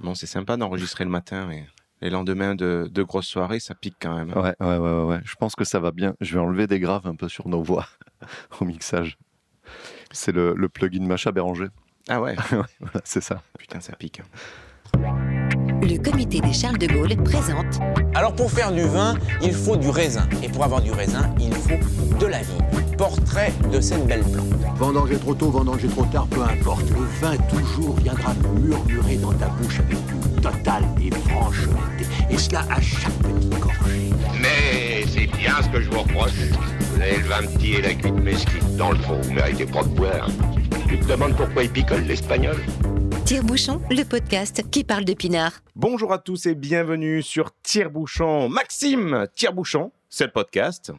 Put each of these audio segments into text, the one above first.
Bon, c'est sympa d'enregistrer le matin, mais les lendemains de, de grosses soirées, ça pique quand même. hein. Ouais, ouais, ouais, ouais, ouais. Je pense que ça va bien. Je vais enlever des graves un peu sur nos voix au mixage. C'est le, le plugin Macha Béranger. Ah ouais, Ouais, voilà, c'est ça. putain, ça pique. Le comité des Charles de Gaulle présente Alors pour faire du vin, il faut du raisin. Et pour avoir du raisin, il faut de la vie. Portrait de cette belle plante. Vendanger trop tôt, vendanger trop tard, peu importe. Le vin toujours viendra murmurer dans ta bouche avec une totale et franche. Et cela à chaque petite gorgée. Mais c'est bien ce que je vous reproche. Vous avez le vin petit et la cuite mesquite. Dans le fond, vous méritez pas de boire. Tu te demandes pourquoi il picole l'espagnol? Tire-Bouchon, le podcast qui parle de pinard. Bonjour à tous et bienvenue sur Tire-Bouchon. Maxime Tire-Bouchon, c'est le podcast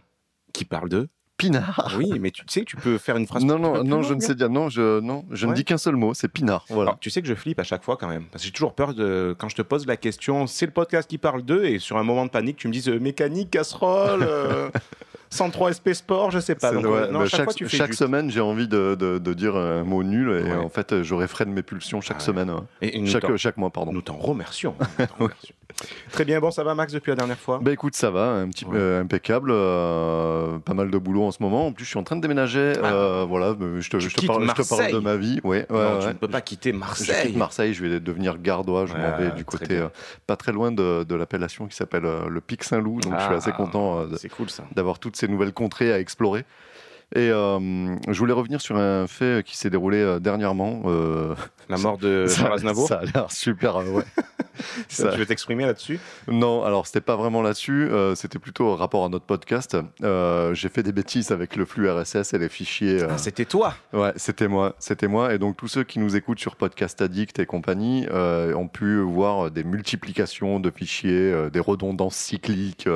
qui parle de. Pinard. Oui, mais tu sais, tu peux faire une phrase. Non, non, plus non, je ne sais dire. Non, je, non, je ne dis qu'un seul mot, c'est Pinard. Voilà. Alors, tu sais que je flippe à chaque fois quand même. Parce que j'ai toujours peur de. Quand je te pose la question, c'est le podcast qui parle d'eux, et sur un moment de panique, tu me dises euh, mécanique, casserole, euh, 103 SP Sport, je sais pas. C'est- Donc, ouais, euh, non, bah, chaque, chaque fois, tu fais chaque juste. semaine, j'ai envie de, de- de dire un mot nul et Ouais. en fait, je réfrène mes pulsions chaque Ah ouais. semaine. ouais. Et, et nous Chaque, mois, pardon. nous t'en remercions. Très bien, bon, ça va Max depuis la dernière fois? Bah écoute, ça va, un petit peu Ouais. euh, impeccable, euh, pas mal de boulot en ce moment. En plus, je suis en train de déménager. Ah. euh, voilà, euh, je te, je parle, je te parle Marseille. de ma vie. Ouais, ouais, Non, tu ne peux pas quitter Je Marseille. quitte Marseille, je vais devenir gardois, je m'en vais du côté euh, pas très loin de, de l'appellation qui s'appelle euh, le Pic Saint-Loup, donc je suis Ah, assez content euh, d'avoir toutes ces nouvelles contrées à explorer. Et euh, je voulais revenir sur un fait qui s'est déroulé euh, dernièrement. euh, La mort de Charles Aznavour. ça a l'air super, euh, ouais. ça- Tu veux t'exprimer là-dessus? Non, alors c'était pas vraiment là-dessus, c'était plutôt en rapport à notre podcast. J'ai fait des bêtises avec le flux RSS et les fichiers. Ah, C'était toi. Ouais, c'était moi, c'était moi. Et donc tous ceux qui nous écoutent sur Podcast Addict et compagnie ont pu voir des multiplications de fichiers, des redondances cycliques,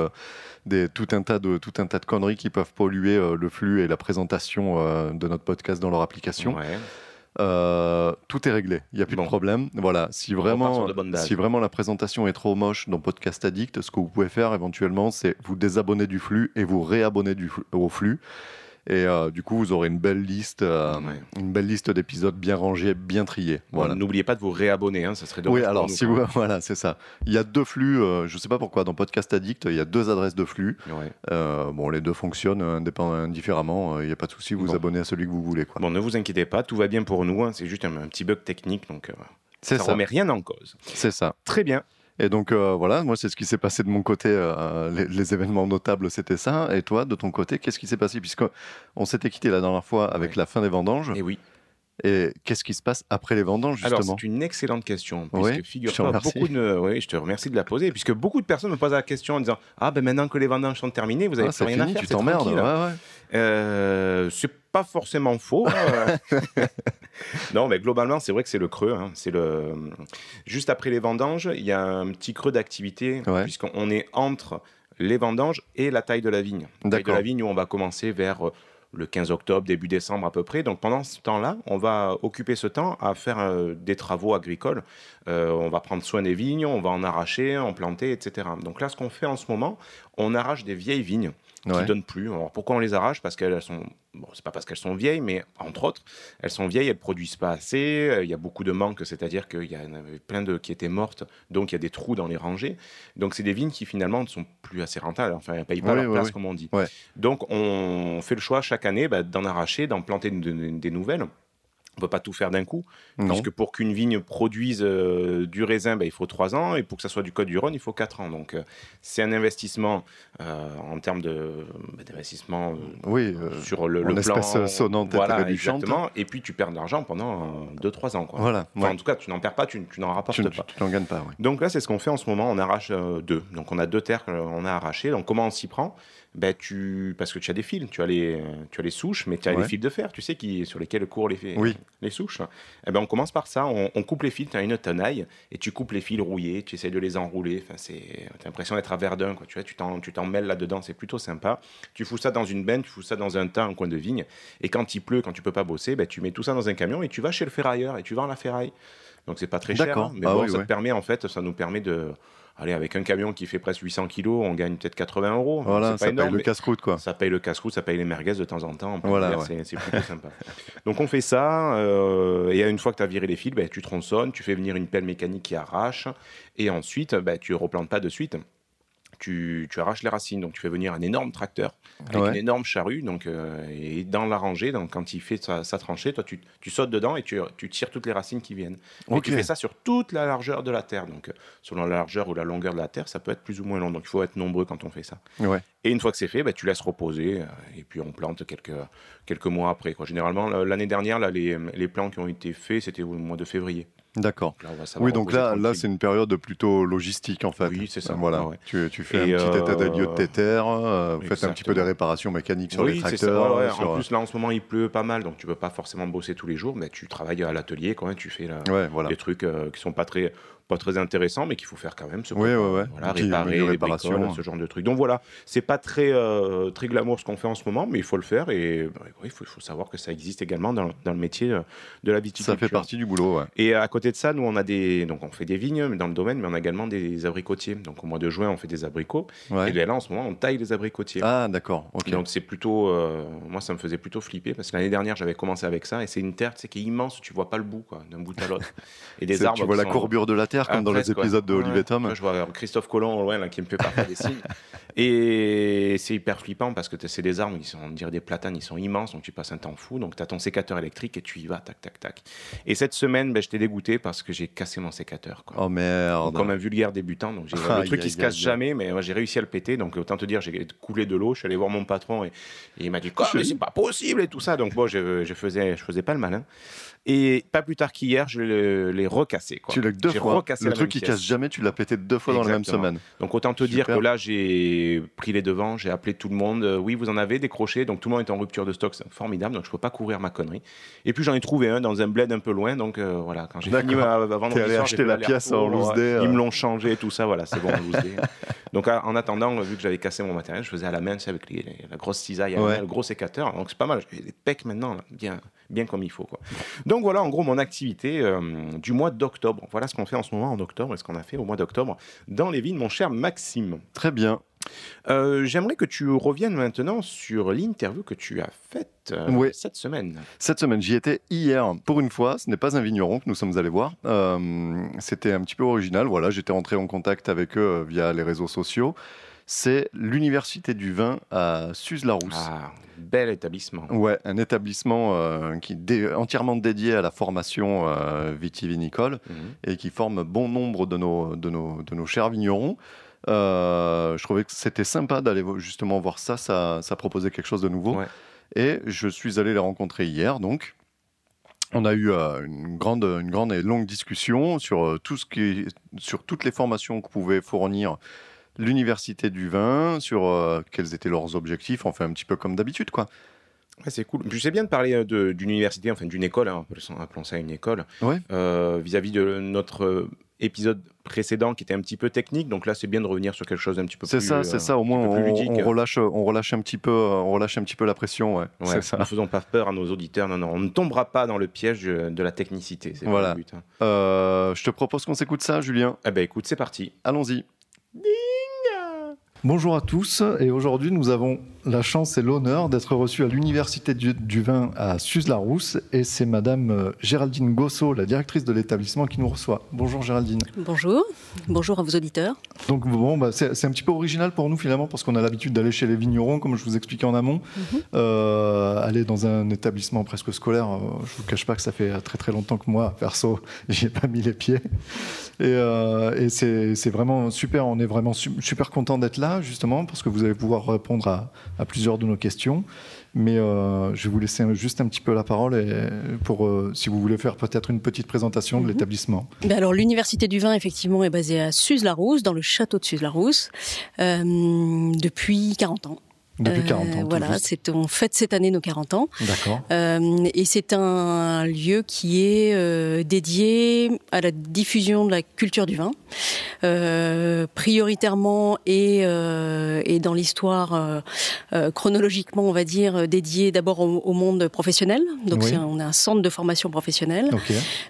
des, tout un tas de tout un tas de conneries qui peuvent polluer euh, le flux et la présentation euh, de notre podcast dans leur application. Ouais. Euh, tout est réglé, il n'y a plus Bon. de problème. Voilà, si vraiment, si vraiment la présentation est trop moche dans Podcast Addict, ce que vous pouvez faire éventuellement, c'est vous désabonner du flux et vous réabonner du, au flux. Et euh, du coup, vous aurez une belle liste, euh, Ouais. une belle liste d'épisodes bien rangés, bien triés. Voilà. N'oubliez pas de vous réabonner, hein, ça serait dommage. Oui, alors si vous, voilà, c'est ça. Il y a deux flux. euh, je ne sais pas pourquoi dans Podcast Addict, il y a deux adresses de flux. Ouais. Bon, les deux fonctionnent indifféremment. Il n'y a pas de souci. Vous Bon. abonnez à celui que vous voulez. Quoi. Bon, ne vous inquiétez pas, tout va bien pour nous. hein, c'est juste un, un petit bug technique, donc ça, ça. remet rien en cause. C'est ça. Très bien. Et donc euh, voilà, moi c'est ce qui s'est passé de mon côté. euh, les, les événements notables, c'était ça. Et toi, de ton côté, qu'est-ce qui s'est passé? Puisque on s'était quitté la dernière fois avec Ouais. la fin des vendanges. Et oui. Et qu'est-ce qui se passe après les vendanges Alors, justement c'est une excellente question. Oui, Puisque je te figure-toi, remercie. beaucoup de. Oui, je te remercie de la poser. Puisque beaucoup de personnes me posent la question en disant Ah, ben maintenant que les vendanges sont terminées, vous avez Ah, plus rien à fini, faire. tu t'emmerdes. Ouais, ouais. Euh, c'est pas forcément faux. hein. non, mais globalement, c'est vrai que c'est le creux. hein. C'est le juste après les vendanges, il y a un petit creux d'activité Ouais. puisqu'on est entre les vendanges et la taille de la vigne. La taille de la vigne où on va commencer vers euh, le 15 octobre, début décembre à peu près. Donc pendant ce temps-là, on va occuper ce temps à faire euh, des travaux agricoles. Euh, on va prendre soin des vignes, on va en arracher, en planter, etc. Donc là, ce qu'on fait en ce moment, on arrache des vieilles vignes qui Ouais. donnent plus. Alors pourquoi on les arrache? Parce qu'elles sont, bon, c'est pas parce qu'elles sont vieilles, mais entre autres, elles sont vieilles, elles produisent pas assez. euh, Il y a beaucoup de manques, c'est-à-dire qu'il y en avait plein de qui étaient mortes, donc il y a des trous dans les rangées. Donc c'est des vignes qui finalement ne sont plus assez rentables. Enfin, elles payent pas leur place comme on dit. Donc on fait le choix chaque année bah, d'en arracher, d'en planter de- de- des nouvelles. On peut pas tout faire d'un coup, Non. puisque pour qu'une vigne produise euh, du raisin, bah, il faut 3 ans, et pour que ça soit du Côte du Rhône, il faut 4 ans. Donc euh, c'est un investissement euh, en termes bah, d'investissement Oui. sur le, le plan. espèces sonnantes et voilà, exactement. Et puis tu perds de l'argent pendant 2-3 ans. Quoi. Voilà. Enfin, ouais. En tout cas, tu n'en perds pas, tu, tu n'en rapportes Tu, pas. tu- n'en gagnes pas. ouais. Donc là, c'est ce qu'on fait en ce moment. On arrache deux. Donc on a deux terres qu'on a arrachées. Donc comment on s'y prend? Ben, tu... Parce que tu as des fils, tu as les, tu as les souches, mais tu as Ouais. les fils de fer, tu sais, qui... sur lesquels courent les, Oui. les souches. Eh ben, on commence par ça. On, on coupe les fils, tu as une tenaille, et tu coupes les fils rouillés, tu essaies de les enrouler. Enfin, c'est... Tu as l'impression d'être à Verdun. Quoi. Tu vois, tu t'en, tu t'en mêles là-dedans, c'est plutôt sympa. Tu fous ça dans une benne, tu fous ça dans un tas, un coin de vigne. Et quand il pleut, quand tu peux pas bosser, ben, tu mets tout ça dans un camion et tu vas chez le ferrailleur et tu vends la ferraille. Donc c'est pas très cher. Hein. Mais Ah bon, oui, ça ouais. te permet, en fait, ça nous permet de. Allez, avec un camion qui fait presque 800 kilos, on gagne peut-être 80 euros. Voilà, ça énorme, paye le casse-croûte, quoi. Ça paye le casse-croûte, ça paye les merguez de temps en temps. Voilà, ouais. c'est- plutôt sympa. Donc on fait ça, euh, et une fois que tu as viré les fils, ben, tu tronçonnes, tu fais venir une pelle mécanique qui arrache, et ensuite, ben, tu replantes pas de suite. Tu, tu arraches les racines, donc tu fais venir un énorme tracteur avec Ouais. une énorme charrue, donc, euh, et dans la rangée, donc, quand il fait sa, sa tranchée, toi tu, tu sautes dedans et tu, tu tires toutes les racines qui viennent. Et tu fais ça sur toute la largeur de la terre, donc euh, selon la largeur ou la longueur de la terre, ça peut être plus ou moins long, donc il faut être nombreux quand on fait ça. Ouais. Et une fois que c'est fait, bah, tu laisses reposer euh, et puis on plante quelques, quelques mois après. Quoi. Généralement, la- l'année dernière, là, les, les plants qui ont été faits, c'était au mois de février. D'accord. Oui, donc là, là c'est une période plutôt logistique en fait. Oui, c'est ça. Voilà. Ah ouais. Tu, tu fais Et un petit euh, état des lieux de tes terres, euh, vous faites un petit peu des réparations mécaniques sur les Oui, c'est ça. tracteurs. ouais, ouais. sur- En plus, là, en ce moment, il pleut pas mal, donc tu peux pas forcément bosser tous les jours, mais tu travailles à l'atelier quand même, tu fais là, voilà. des trucs euh, qui sont pas très, pas très intéressants, mais qu'il faut faire quand même. Ce qu'on- ouais, ouais. Voilà, réparer, bricoles, ce genre de trucs. Donc voilà, c'est pas très, euh, très glamour ce qu'on fait en ce moment, mais il faut le faire et bah, oui, il faut, savoir que ça existe également dans, dans le métier euh, de la Ça viticulture. fait partie du boulot, ouais. Et à côté de ça, nous, on a des, donc on fait des vignes dans le domaine, mais on a également des abricotiers. Donc au mois de juin, on fait des abricots. Ouais. Et là, en ce moment, on taille les abricotiers. Ah, d'accord. Donc c'est plutôt, euh, moi ça me faisait plutôt flipper parce que l'année dernière j'avais commencé avec ça et c'est une terre qui est immense, tu vois pas le bout quoi, d'un bout à l'autre. Et des arbres. tu vois la sont- courbure de la Terre, comme dans les épisodes de Ouais. Olivier Tom. Moi, je vois Christophe Colomb au loin là, qui me fait parfois des signes. Et c'est hyper flippant parce que c'est des arbres, ils sont, on dirait des platanes, ils sont immenses, donc tu passes un temps fou. Donc tu as ton sécateur électrique et tu y vas, tac, tac, tac. Et cette semaine, ben, j'étais dégoûté parce que j'ai cassé mon sécateur. Quoi. Oh merde. Comme un vulgaire débutant, donc j'ai le truc qui se casse jamais, mais moi, j'ai réussi à le péter. Donc autant te dire, j'ai coulé de l'eau. Je suis allé voir mon patron et, et il m'a dit quoi, mais c'est pas possible et tout ça. Donc bon, je, je faisais, je faisais pas le malin. Et pas plus tard qu'hier, je l'ai recassé. Quoi. Tu l'as deux fois. recassé Le truc qui casse jamais, tu l'as pété deux fois dans la même semaine. Donc autant te dire que là j'ai pris les devants, j'ai appelé tout le monde. Euh, oui, vous en avez des crochets, donc tout le monde est en rupture de stock, c'est formidable. Donc je peux pas courir ma connerie. Et puis j'en ai trouvé un dans un bled un peu loin, donc euh, voilà. Quand j'ai fini ma, ma vendredi allé soir, acheter la pièce en loose day, euh. Ils me l'ont changé, tout ça, voilà, c'est bon loose day. Donc en attendant, vu que j'avais cassé mon matériel, je faisais à la main, avec les- les- la grosse cisaille, Ouais. main, le gros sécateur. Donc c'est pas mal. J'ai des pecs maintenant, là, bien, bien comme il faut, quoi. Donc voilà, en gros, mon activité euh, du mois d'octobre. Voilà ce qu'on fait en ce moment en octobre et ce qu'on a fait au mois d'octobre dans les vignes, mon cher Maxime. Très bien. Euh, J'aimerais que tu reviennes maintenant sur l'interview que tu as faite euh, Ouais. cette semaine. Cette semaine, j'y étais hier. Pour une fois, ce n'est pas un vigneron que nous sommes allés voir. Euh, C'était un petit peu original. Voilà, j'étais rentré en contact avec eux via les réseaux sociaux. C'est l'Université du vin à Suse-la-Rousse. Ah, bel établissement. Ouais, un établissement euh, qui est dé- entièrement dédié à la formation euh, vitivinicole Mhm. et qui forme bon nombre de nos, de nos, de nos chers vignerons. Euh, je trouvais que c'était sympa d'aller justement voir ça, ça, ça proposait quelque chose de nouveau. Ouais. Et je suis allé les rencontrer hier, donc. On a eu euh, une, grande, une grande et longue discussion sur, euh, tout ce qui, sur toutes les formations que pouvait fournir l'université du vin, sur euh, quels étaient leurs objectifs, enfin un petit peu comme d'habitude, quoi. Ouais, c'est cool. Puis c'est bien de parler euh, de- d'une université, enfin d'une école, hein, appelons ça une école, Ouais. euh, vis-à-vis de notre épisode précédent qui était un petit peu technique. Donc là, c'est bien de revenir sur quelque chose d'un petit peu C'est plus. ça, euh, c'est ça. Au moins, on, relâche, on relâche un petit peu, on relâche un petit peu la pression. Ouais, Ouais, c'est ça. Ne faisons pas peur à nos auditeurs. Non, non, on ne tombera pas dans le piège de la technicité. C'est pas Voilà. le but. hein. Euh, je te propose qu'on s'écoute ça, Julien. Eh ben, écoute, c'est parti. Allons-y. Bonjour à tous, et aujourd'hui nous avons la chance et l'honneur d'être reçus à l'Université du, du vin à Suse-la-Rousse, et c'est Madame euh, Géraldine Gossot, la directrice de l'établissement, qui nous reçoit. Bonjour Géraldine. Bonjour, bonjour à vos auditeurs. Donc bon, bah, c'est un petit peu original pour nous finalement, parce qu'on a l'habitude d'aller chez les vignerons, comme je vous expliquais en amont, Mhm. Euh, aller dans un établissement presque scolaire. euh, je vous cache pas que ça fait très très longtemps que moi, perso, j'y ai pas mis les pieds. Et, euh, et c'est vraiment super, on est vraiment su- super content d'être là, justement, parce que vous allez pouvoir répondre à, à plusieurs de nos questions. Mais euh, je vais vous laisser un- juste un petit peu la parole et pour, euh, si vous voulez faire peut-être une petite présentation de Mhm. l'établissement. Ben alors, l'Université du vin, effectivement, est basée à Suse-la-Rousse, dans le château de Suse-la-Rousse, euh, depuis 40 ans. Depuis 40 ans. Euh, tout voilà, c'est on fête cette année nos 40 ans. D'accord. Euh, et c'est un lieu qui est euh, dédié à la diffusion de la culture du vin, prioritairement et, et dans l'histoire chronologiquement, on va dire, dédié d'abord au, au monde professionnel. Donc Oui. c'est un- on a un centre de formation professionnelle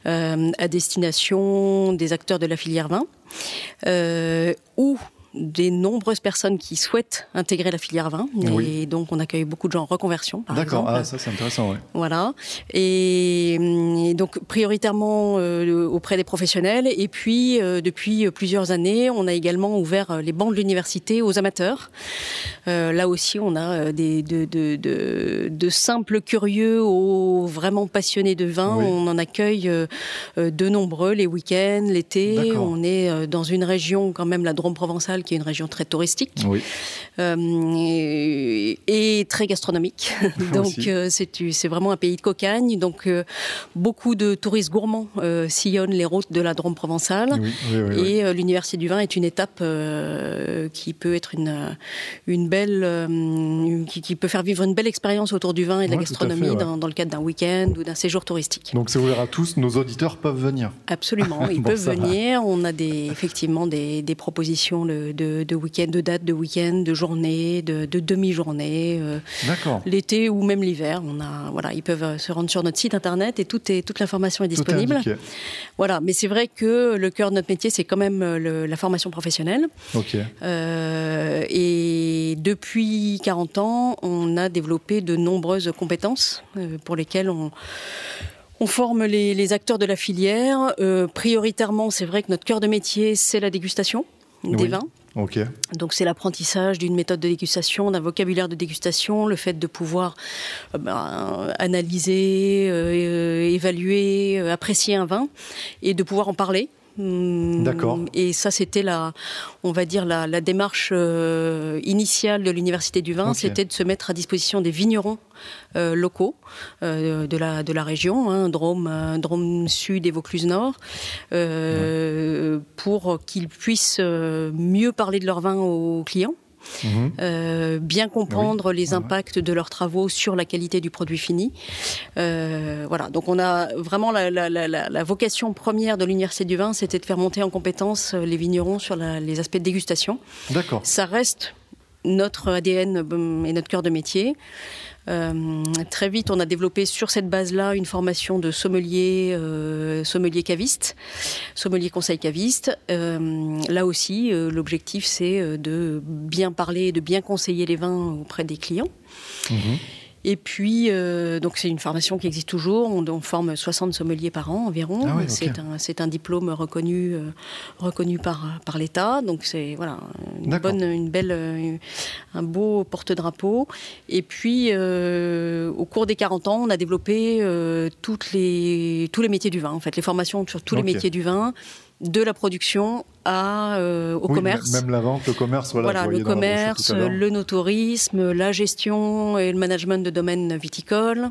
euh, à destination des acteurs de la filière vin, euh, ou des nombreuses personnes qui souhaitent intégrer la filière vin. Oui. Et donc, on accueille beaucoup de gens en reconversion, par D'accord. Ah, ça c'est intéressant. Ouais. Voilà. Et, et donc prioritairement euh, auprès des professionnels. Et puis euh, depuis plusieurs années, on a également ouvert euh, les bancs de l'université aux amateurs. Euh, là aussi, on a des de, de, de, de simples curieux aux vraiment passionnés de vin. Oui. On en accueille de nombreux les week-ends, l'été. On est dans une région quand même, la Drôme provençale, qui est une région très touristique Oui. euh, et, et très gastronomique. Donc euh, c'est vraiment un pays de cocagne. Donc euh, beaucoup de touristes gourmands euh, sillonnent les routes de la Drôme provençale. Oui. Oui. Et l'université du vin est une étape qui peut être une une belle qui, qui peut faire vivre une belle expérience autour du vin et de la Ouais, gastronomie fait, ouais. dans, dans le cadre d'un week-end ou d'un séjour touristique. Donc c'est ouvert à tous. Nos auditeurs peuvent venir. Absolument, ils Bon, peuvent va. venir. On a des, effectivement des, des propositions le- de, de week-end, de dates de week-end, de journées, de, de demi-journées, euh, D'accord. l'été ou même l'hiver. On a, voilà, ils peuvent euh, se rendre sur notre site internet et tout est, toute l'information est Tout est disponible. Voilà, mais c'est vrai que le cœur de notre métier, c'est quand même euh, le- la formation professionnelle. Ok. Euh, et depuis 40 ans, on a développé de nombreuses compétences pour lesquelles on, on forme les, les acteurs de la filière. Euh, prioritairement, c'est vrai que notre cœur de métier, c'est la dégustation des Oui. vins. Donc c'est l'apprentissage d'une méthode de dégustation, d'un vocabulaire de dégustation, le fait de pouvoir euh, ben, analyser, euh, évaluer, euh, apprécier un vin et de pouvoir en parler. Hum, D'accord. Et ça, c'était la, on va dire la, la démarche euh, initiale de l'université du vin, c'était de se mettre à disposition des vignerons euh, locaux euh, de la de la région, hein, Drôme, Drôme Sud et Vaucluse Nord, pour qu'ils puissent mieux parler de leur vin aux clients. Mhm. euh, bien comprendre les impacts de leurs travaux sur la qualité du produit fini. Euh, voilà, donc on a vraiment la, la- la- la- la vocation première de l'université du vin, c'était de faire monter en compétence euh, les vignerons sur les aspects de dégustation. D'accord. Ça reste notre ADN et notre cœur de métier. Euh, très vite, on a développé sur cette base-là une formation de sommelier, euh, sommelier caviste, sommelier conseil caviste. Euh, là aussi, l'objectif, c'est de bien parler de bien conseiller les vins auprès des clients. Mhm. Et puis, euh, donc c'est une formation qui existe toujours. On, on forme 60 sommeliers par an environ. Ah. C'est un, diplôme reconnu, euh, reconnu par, par l'État. Donc c'est voilà une D'accord. bonne, une belle, euh, un beau porte-drapeau. Et puis, au cours des 40 ans, on a développé toutes les, tous les métiers du vin. En fait, les formations sur tous les métiers du vin, de la production à, euh, au Oui, commerce. Même la vente, le commerce, voilà. Voilà, le commerce, le notourisme, la gestion et le management de domaines viticoles,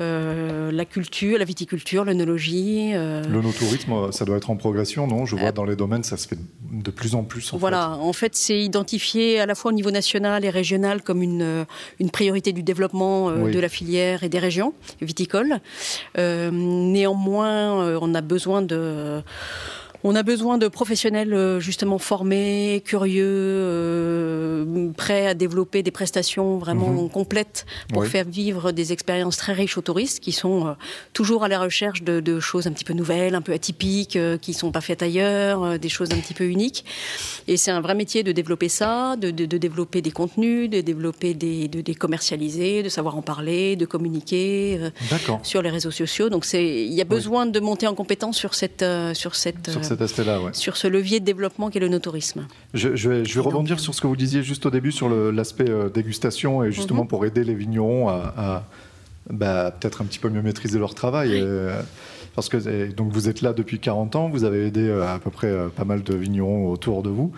euh, la culture, la viticulture, l'œnologie. euh, Le no-tourisme, ça doit être en progression, non? Je vois dans les domaines, ça se fait de plus en plus. En voilà, en fait, c'est identifié à la fois au niveau national et régional comme une, euh, une priorité du développement euh, Oui. de la filière et des régions viticoles. Euh, néanmoins, euh, on a besoin de on a besoin de professionnels euh, justement formés, curieux, euh, prêts à développer des prestations vraiment Mhm. complètes pour Oui. faire vivre des expériences très riches aux touristes qui sont euh, toujours à la recherche de, de choses un petit peu nouvelles, un peu atypiques, euh, qui sont pas faites ailleurs, euh, des choses un petit peu uniques. Et c'est un vrai métier de développer ça, de, de- de développer des contenus, de développer des, de, des commercialiser, de savoir en parler, de communiquer euh, sur les réseaux sociaux. Donc c'est, il y a besoin de monter en compétence sur cette, sur cette, Sur euh, cet aspect-là, ouais. sur ce levier de développement qu'est le no-tourisme. Je, je vais, je vais Et donc, rebondir sur ce que vous disiez juste au début sur l'aspect euh, dégustation et justement Mhm. pour aider les vignerons à, à, bah, peut-être un petit peu mieux maîtriser leur travail. euh, parce que et donc vous êtes là depuis 40 ans, vous avez aidé euh, à peu près pas mal de vignerons autour de vous.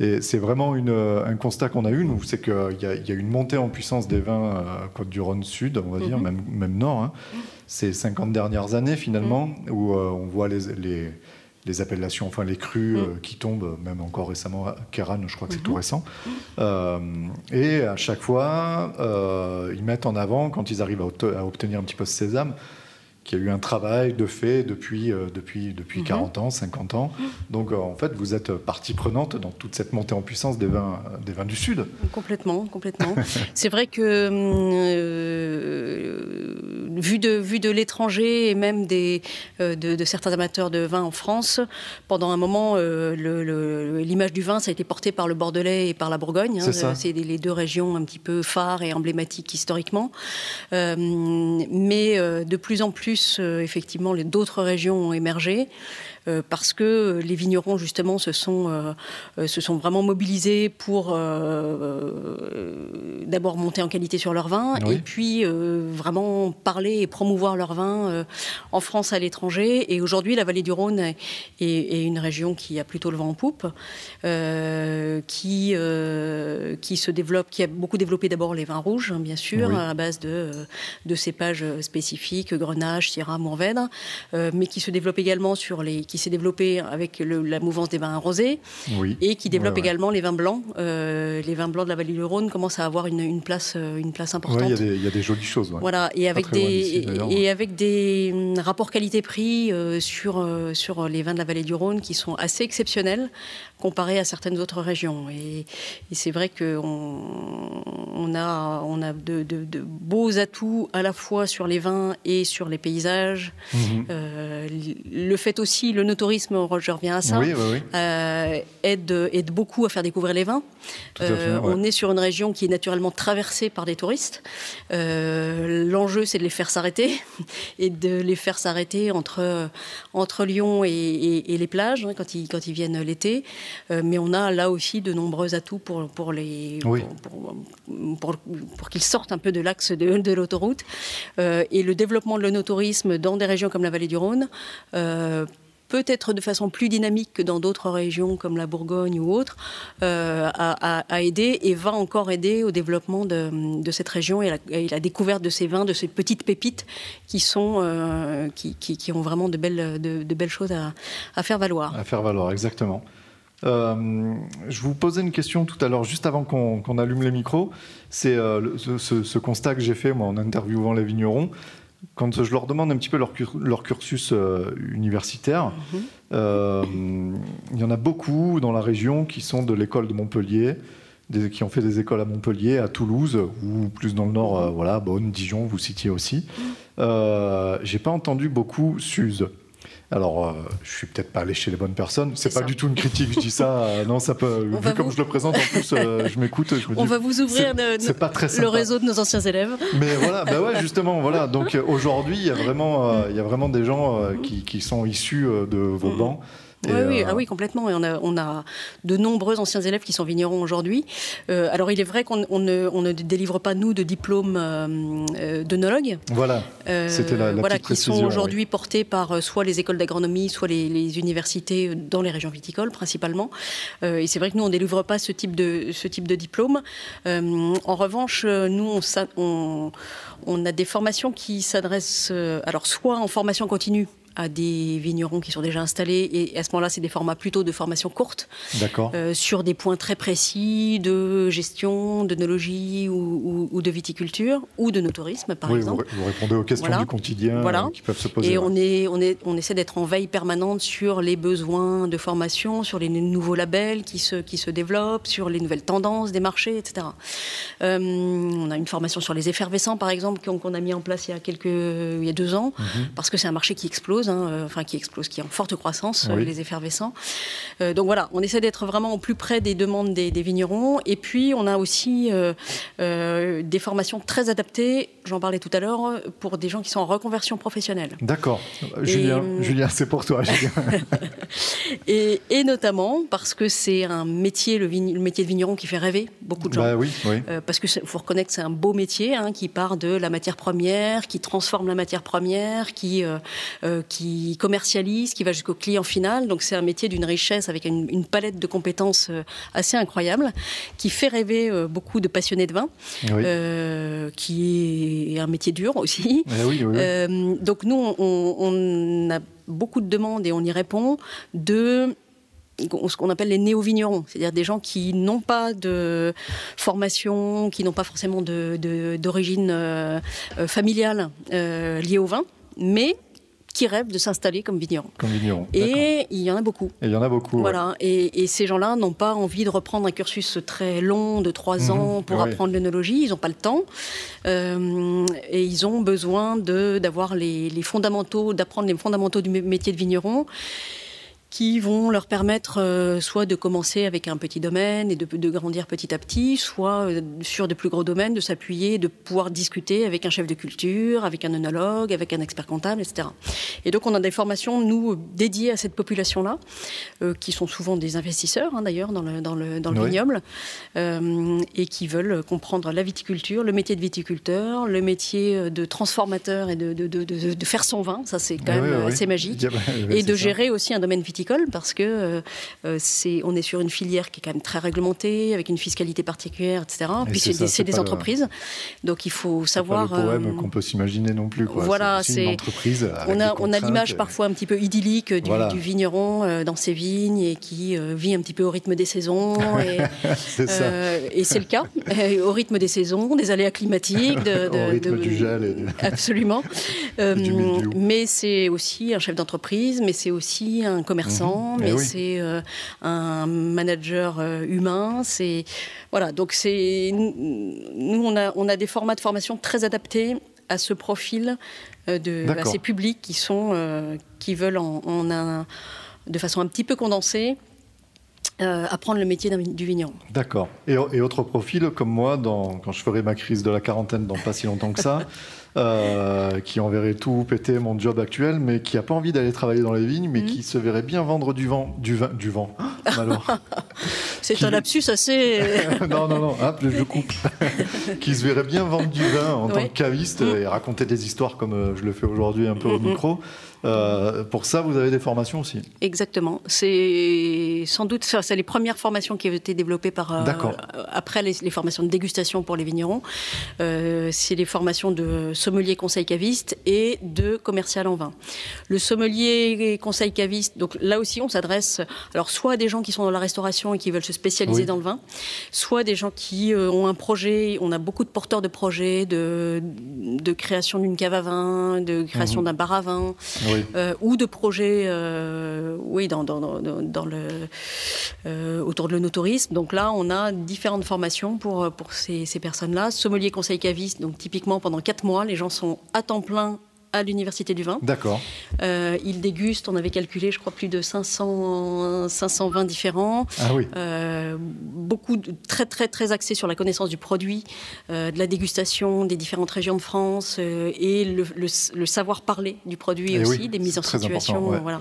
Et c'est vraiment une, un constat qu'on a eu, nous, c'est qu'il y, a- il y a une montée en puissance des vins euh, Côte-du-Rhône Sud, on va dire, Mhm. même, même Nord. hein. Ces 50 dernières années, finalement, Mhm. où euh, on voit les, les, les appellations, enfin les crus Mm. euh, qui tombent, même encore récemment, à Kéran, je crois que c'est Mhm. tout récent. Euh, et à chaque fois, euh, ils mettent en avant, quand ils arrivent à, à obtenir un petit peu ce sésame, qu'il y a eu un travail de fait depuis, euh, depuis, depuis Mhm. 40 ans, 50 ans. Donc euh, en fait, vous êtes partie prenante dans toute cette montée en puissance des vins, des vins du Sud. Complètement, complètement. c'est vrai que euh, vu de vu de l'étranger et même des euh, de, de certains amateurs de vin en France, pendant un moment, euh, l'image du vin ça a été porté par le Bordelais et par la Bourgogne. C'est ça. C'est les deux régions un petit peu phares et emblématiques historiquement. Euh, mais euh, de plus en plus, euh, effectivement, les d'autres régions ont émergé. euh, parce que les vignerons justement se sont euh, se sont vraiment mobilisés pour euh, d'abord monter en qualité sur leur vin Oui. et puis euh, vraiment parler et promouvoir leur vin en France à l'étranger et aujourd'hui la vallée du Rhône est, est- est une région qui a plutôt le vent en poupe qui qui se développe qui a beaucoup développé d'abord les vins rouges hein, bien sûr Oui. à base de de cépages spécifiques Grenache Syrah Mourvèdre euh, mais qui se développe également sur les qui s'est développé avec le- la mouvance des vins rosés Oui. et qui développe Ouais, ouais. également les vins blancs. Euh, les vins blancs de la vallée du Rhône commencent à avoir une, une place, euh, une place Ouais, importante. il y a des- il y, a des jolies choses. Voilà, et avec des et avec des rapports qualité-prix euh, sur euh, sur les vins de la vallée du Rhône qui sont assez exceptionnels comparés à certaines autres régions. Et, et c'est vrai que on, on a on a de, de- de beaux atouts à la fois sur les vins et sur les paysages. Mhm. Euh, le fait aussi, le notourisme, je reviens à ça Oui, oui, oui. euh, aide, aide beaucoup à faire découvrir les vins. Tout à fait, Euh, ouais. On est sur une région qui est naturellement traversée par des touristes. L'enjeu, c'est de les faire s'arrêter et de les faire s'arrêter entre, entre Lyon et, et- et les plages hein, quand, ils, quand ils viennent l'été. Mais on a là aussi de nombreux atouts pour, pour, les, pour, pour- pour- pour qu'ils sortent un peu de l'axe de, de l'autoroute. Euh, et le développement de dans des régions comme la vallée du Rhône euh, peut-être de façon plus dynamique que dans d'autres régions comme la Bourgogne ou autres, euh, a, aidé et va encore aider au développement de, cette région et la, la découverte de ces vins, de ces petites pépites qui sont euh, qui, ont vraiment de belles, de, belles choses à, faire valoir. À faire valoir, exactement. Je vous posais une question tout à l'heure, juste avant qu'on allume les micros. C'est ce- ce constat que j'ai fait moi, en interviewant les vignerons. Quand je leur demande un petit peu leur, cur- leur cursus euh, universitaire, Mhm. euh, il y en a beaucoup dans la région qui sont de l'école de Montpellier, des- qui ont fait des écoles à Montpellier, à Toulouse, ou plus dans le nord, euh, voilà, Bonne, Dijon, vous citiez aussi. Euh, J'ai pas entendu beaucoup Suze. Alors, euh, je suis peut-être pas allé chez les bonnes personnes. C'est pas ça. du tout une critique, je dis ça. euh, non, ça peut. On vu comme vous- je le présente, en plus, euh, je m'écoute. Je me On va vous ouvrir pas très le réseau de nos anciens élèves. Mais voilà, bah ouais, justement, voilà. Donc euh, aujourd'hui, il y a vraiment, il y a vraiment des gens qui, qui sont issus de vos Mhm. bancs. Oui, oui, euh, ah oui, complètement. Et on a, on a de nombreux anciens élèves qui sont vignerons aujourd'hui. Euh, alors, il est vrai qu'on on ne, on ne délivre pas, nous, de diplôme euh, euh, d'œnologue. Voilà. Euh, C'était la- la voilà, qui sont aujourd'hui portés par euh, soit les écoles d'agronomie, soit les, les universités euh, dans les régions viticoles principalement. Euh, et c'est vrai que nous on délivre pas ce type de ce type de diplôme. Euh, en revanche, euh, nous on, on, a des formations qui s'adressent euh, alors soit en formation continue à des vignerons qui sont déjà installés et à ce moment-là c'est des formats plutôt de formation courte D'accord. euh, sur des points très précis de gestion, d'œnologie ou, ou- ou de viticulture ou de notourisme par oui, exemple. vous répondez aux questions Voilà. du quotidien Voilà. euh, qui peuvent se poser. Et on, est, on, est, on essaie d'être en veille permanente sur les besoins de formation, sur les nouveaux labels qui se, qui se développent, sur les nouvelles tendances des marchés, etc. Euh, on a une formation sur les effervescents, par exemple, qu'on qu'on a mis en place il y a, quelques, il y a deux ans, Mhm. parce que c'est un marché qui explose, hein, euh, enfin qui explose, qui est en forte croissance, euh, Oui. les effervescents. Euh, donc voilà, on essaie d'être vraiment au plus près des demandes des, des vignerons. Et puis, on a aussi des formations très adaptées, j'en parlais tout à l'heure, pour des gens qui sont en reconversion professionnelle. D'accord. Julien, Julien c'est pour toi. Julien. Et, et notamment parce que c'est un métier, le, métier de vigneron qui fait rêver beaucoup de gens. bah oui, oui. Euh, parce que faut reconnaître que c'est un beau métier hein, qui part de la matière première, qui transforme la matière première, qui euh, qui commercialise, qui va jusqu'au client final. Donc c'est un métier d'une richesse avec une, une palette de compétences euh, assez incroyable, qui fait rêver euh, beaucoup de passionnés de vin, Oui. euh, qui est un métier dur aussi. Eh oui, oui, oui. Euh, donc nous, on, on a beaucoup de demandes et on y répond de ce qu'on appelle les néo-vignerons, c'est-à-dire des gens qui n'ont pas de formation, qui n'ont pas forcément d'origine de, euh, familiale liée au vin, mais qui rêvent de s'installer comme vignerons. Comme vignerons. Et il y en a beaucoup. Et il y en a beaucoup. Voilà. Et, ces gens-là n'ont pas envie de reprendre un cursus très long de trois mhm. ans pour apprendre l'œnologie. Ils n'ont pas le temps. Euh, et ils ont besoin d'avoir les, les fondamentaux, d'apprendre les fondamentaux du métier de vigneron qui vont leur permettre euh, soit de commencer avec un petit domaine et de, de grandir petit à petit, soit euh, sur de plus gros domaines, de s'appuyer, de pouvoir discuter avec un chef de culture, avec un œnologue, avec un expert comptable, etc. Et donc on a des formations, nous, dédiées à cette population-là, euh, qui sont souvent des investisseurs, hein, d'ailleurs, dans le, dans le, dans le vignoble, et qui veulent comprendre la viticulture, le métier de viticulteur, le métier de transformateur et de, de, de faire son vin, ça c'est quand même assez magique, et de gérer aussi un domaine viticole parce que euh, euh, c'est, on est sur une filière qui est quand même très réglementée, avec une fiscalité particulière, etc. Puis c'est, des, entreprises, donc il faut savoir. Pas le poème euh, qu'on peut s'imaginer non plus. Quoi. Voilà, c'est, une entreprise. on a, on a l'image parfois un petit peu idyllique du, du vigneron dans ses vignes et qui vit un petit peu au rythme des saisons. Et c'est, et c'est le cas, au rythme des saisons, des aléas climatiques, de, au rythme du gel. Et Absolument. mais c'est aussi un chef d'entreprise, mais c'est aussi un commerçant Mhm. mais eh c'est euh, un manager euh, humain. C'est voilà, donc c'est nous on a on a des formats de formation très adaptés à ce profil euh, de à ces publics qui sont qui veulent en, un, de façon un petit peu condensée apprendre le métier du vigneron. D'accord. Et, et, autre profil, comme moi, dans, quand je ferai ma crise de la quarantaine dans pas si longtemps que ça, Euh, qui enverrait tout péter mon job actuel, mais qui n'a pas envie d'aller travailler dans les vignes, mais mhm. qui se verrait bien vendre du vent. Du, vin, du vent. Alors. C'est un lapsus assez. non, non, non, hein, je coupe. qui se verrait bien vendre du vin en tant que caviste mhm. et raconter des histoires comme euh, je le fais aujourd'hui un peu au mhm. micro. Euh, pour ça, vous avez des formations aussi. Exactement. C'est sans doute ça, c'est les premières formations qui ont été développées par euh, après les, formations de dégustation pour les vignerons. Euh, c'est les formations de sommelier conseil caviste et de commercial en vin. Le sommelier conseil caviste, donc là aussi, on s'adresse alors soit à des gens qui sont dans la restauration et qui veulent se spécialiser dans le vin, soit des gens qui ont un projet. On a beaucoup de porteurs de projets de, de création d'une cave à vin, de création mhm. d'un bar à vin. Euh, ou de projets euh, oui, dans, dans, dans, le, euh, autour de l'onotourisme. Donc là, on a différentes formations pour, pour ces, ces personnes-là. Sommelier conseil caviste, donc typiquement pendant quatre mois, les gens sont à temps plein à l'Université du vin. D'accord. Euh, ils dégustent, on avait calculé, je crois, plus de 500, 500 vins différents. Ah oui. Euh, beaucoup, de, très, très, très axés sur la connaissance du produit, euh, de la dégustation des différentes régions de France euh, et le, le, savoir parler du produit eh aussi, des mises en situation, voilà.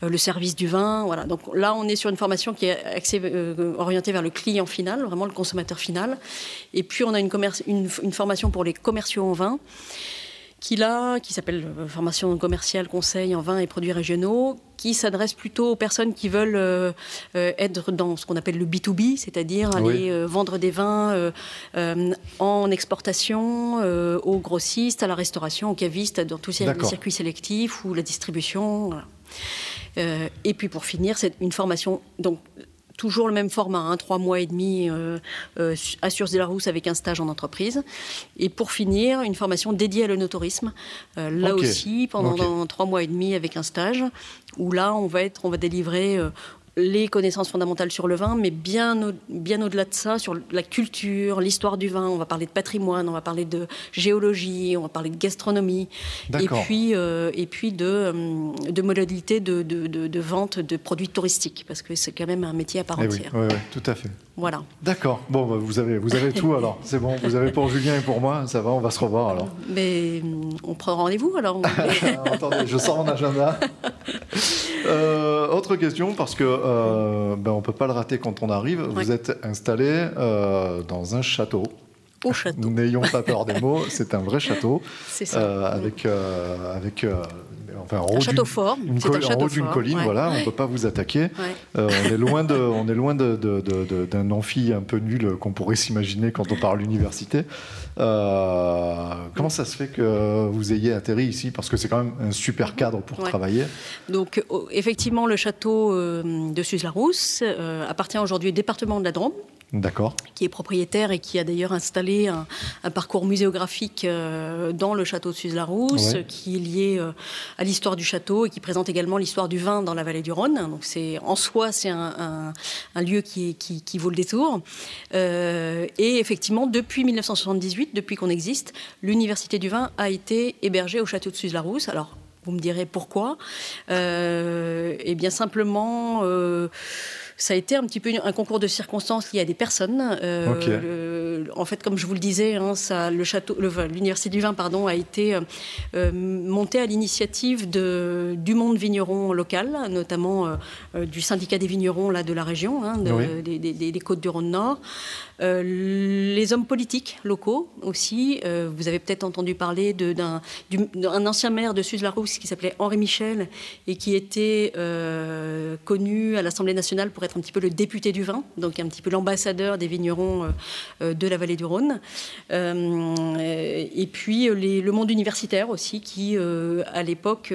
Le service du vin. Voilà. Donc là, on est sur une formation qui est axée, orientée vers le client final, vraiment le consommateur final. Et puis, on a une, commerce, une, une formation pour les commerciaux en vin qu'il a, qui s'appelle euh, Formation commerciale, conseil en vin et produits régionaux, qui s'adresse plutôt aux personnes qui veulent euh, euh, être dans ce qu'on appelle le B2B, c'est-à-dire aller vendre des vins en exportation aux grossistes, à la restauration, aux cavistes, dans tous ces circuits sélectifs ou la distribution. et puis pour finir, c'est une formation donc toujours le même format, hein, trois mois et demi euh, euh, à de la Rousse avec un stage en entreprise. Et pour finir, une formation dédiée à l'onotourisme, euh, là aussi pendant trois mois et demi avec un stage, où là on va être, on va délivrer les connaissances fondamentales sur le vin, mais bien, au, bien au-delà de ça, sur la culture, l'histoire du vin. On va parler de patrimoine, on va parler de géologie, on va parler de gastronomie, et puis, euh, et puis de, euh, de modalités de, de, de, vente de produits touristiques, parce que c'est quand même un métier à part eh entière. Oui, oui, tout à fait. Voilà. D'accord. Bon, bah, vous avez, vous avez tout alors. C'est bon. Vous avez pour Julien et pour moi. Ça va. On va se revoir alors. Mais on prend rendez-vous alors. Attendez, je sors mon agenda. Euh, autre question parce que euh, ben, on peut pas le rater quand on arrive. Vous êtes installé euh, dans un château. Au château. N'ayons pas peur des mots. C'est un vrai château. C'est ça. Euh, avec avec enfin, en haut un château fort. Une en haut d'une colline, voilà, on ne peut pas vous attaquer. On est loin de, on est loin d'un amphi un peu nul qu'on pourrait s'imaginer quand on parle. Euh, comment ça se fait que vous ayez atterri ici? Parce que c'est quand même un super cadre pour Ouais. travailler. Donc, euh, effectivement, le château euh, de Suse-la-Rousse euh, appartient aujourd'hui au département de la Drôme, D'accord. qui est propriétaire et qui a d'ailleurs installé un, un parcours muséographique euh, dans le château de Suse-la-Rousse, Ouais. qui est lié euh, à l'histoire du château et qui présente également l'histoire du vin dans la vallée du Rhône. Donc, c'est en soi, c'est un, un- un lieu qui, qui- qui vaut le détour. Euh, et effectivement, depuis 1978, depuis qu'on existe, l'université du vin a été hébergée au château de Suse-la-Rousse. Alors. Vous me direz pourquoi Eh bien simplement, ça a été un petit peu un concours de circonstances lié à des personnes. Euh, le- en fait, comme je vous le disais, hein, ça, le château, l'université du vin, pardon, a été euh, euh, montée à l'initiative de- du monde vigneron local, notamment euh, euh, du syndicat des vignerons là de la région, hein, de- Oui. des, des- des- des côtes du Rhône Nord. Euh, les hommes politiques locaux aussi. Euh, vous avez peut-être entendu parler d'un du- d'un ancien maire de Suse-la-Rousse qui s'appelait Henri Michel et qui était euh, connu à l'Assemblée nationale pour être un petit peu le député du vin, donc un petit peu l'ambassadeur des vignerons de la vallée du Rhône. Et puis les- le monde universitaire aussi, qui à l'époque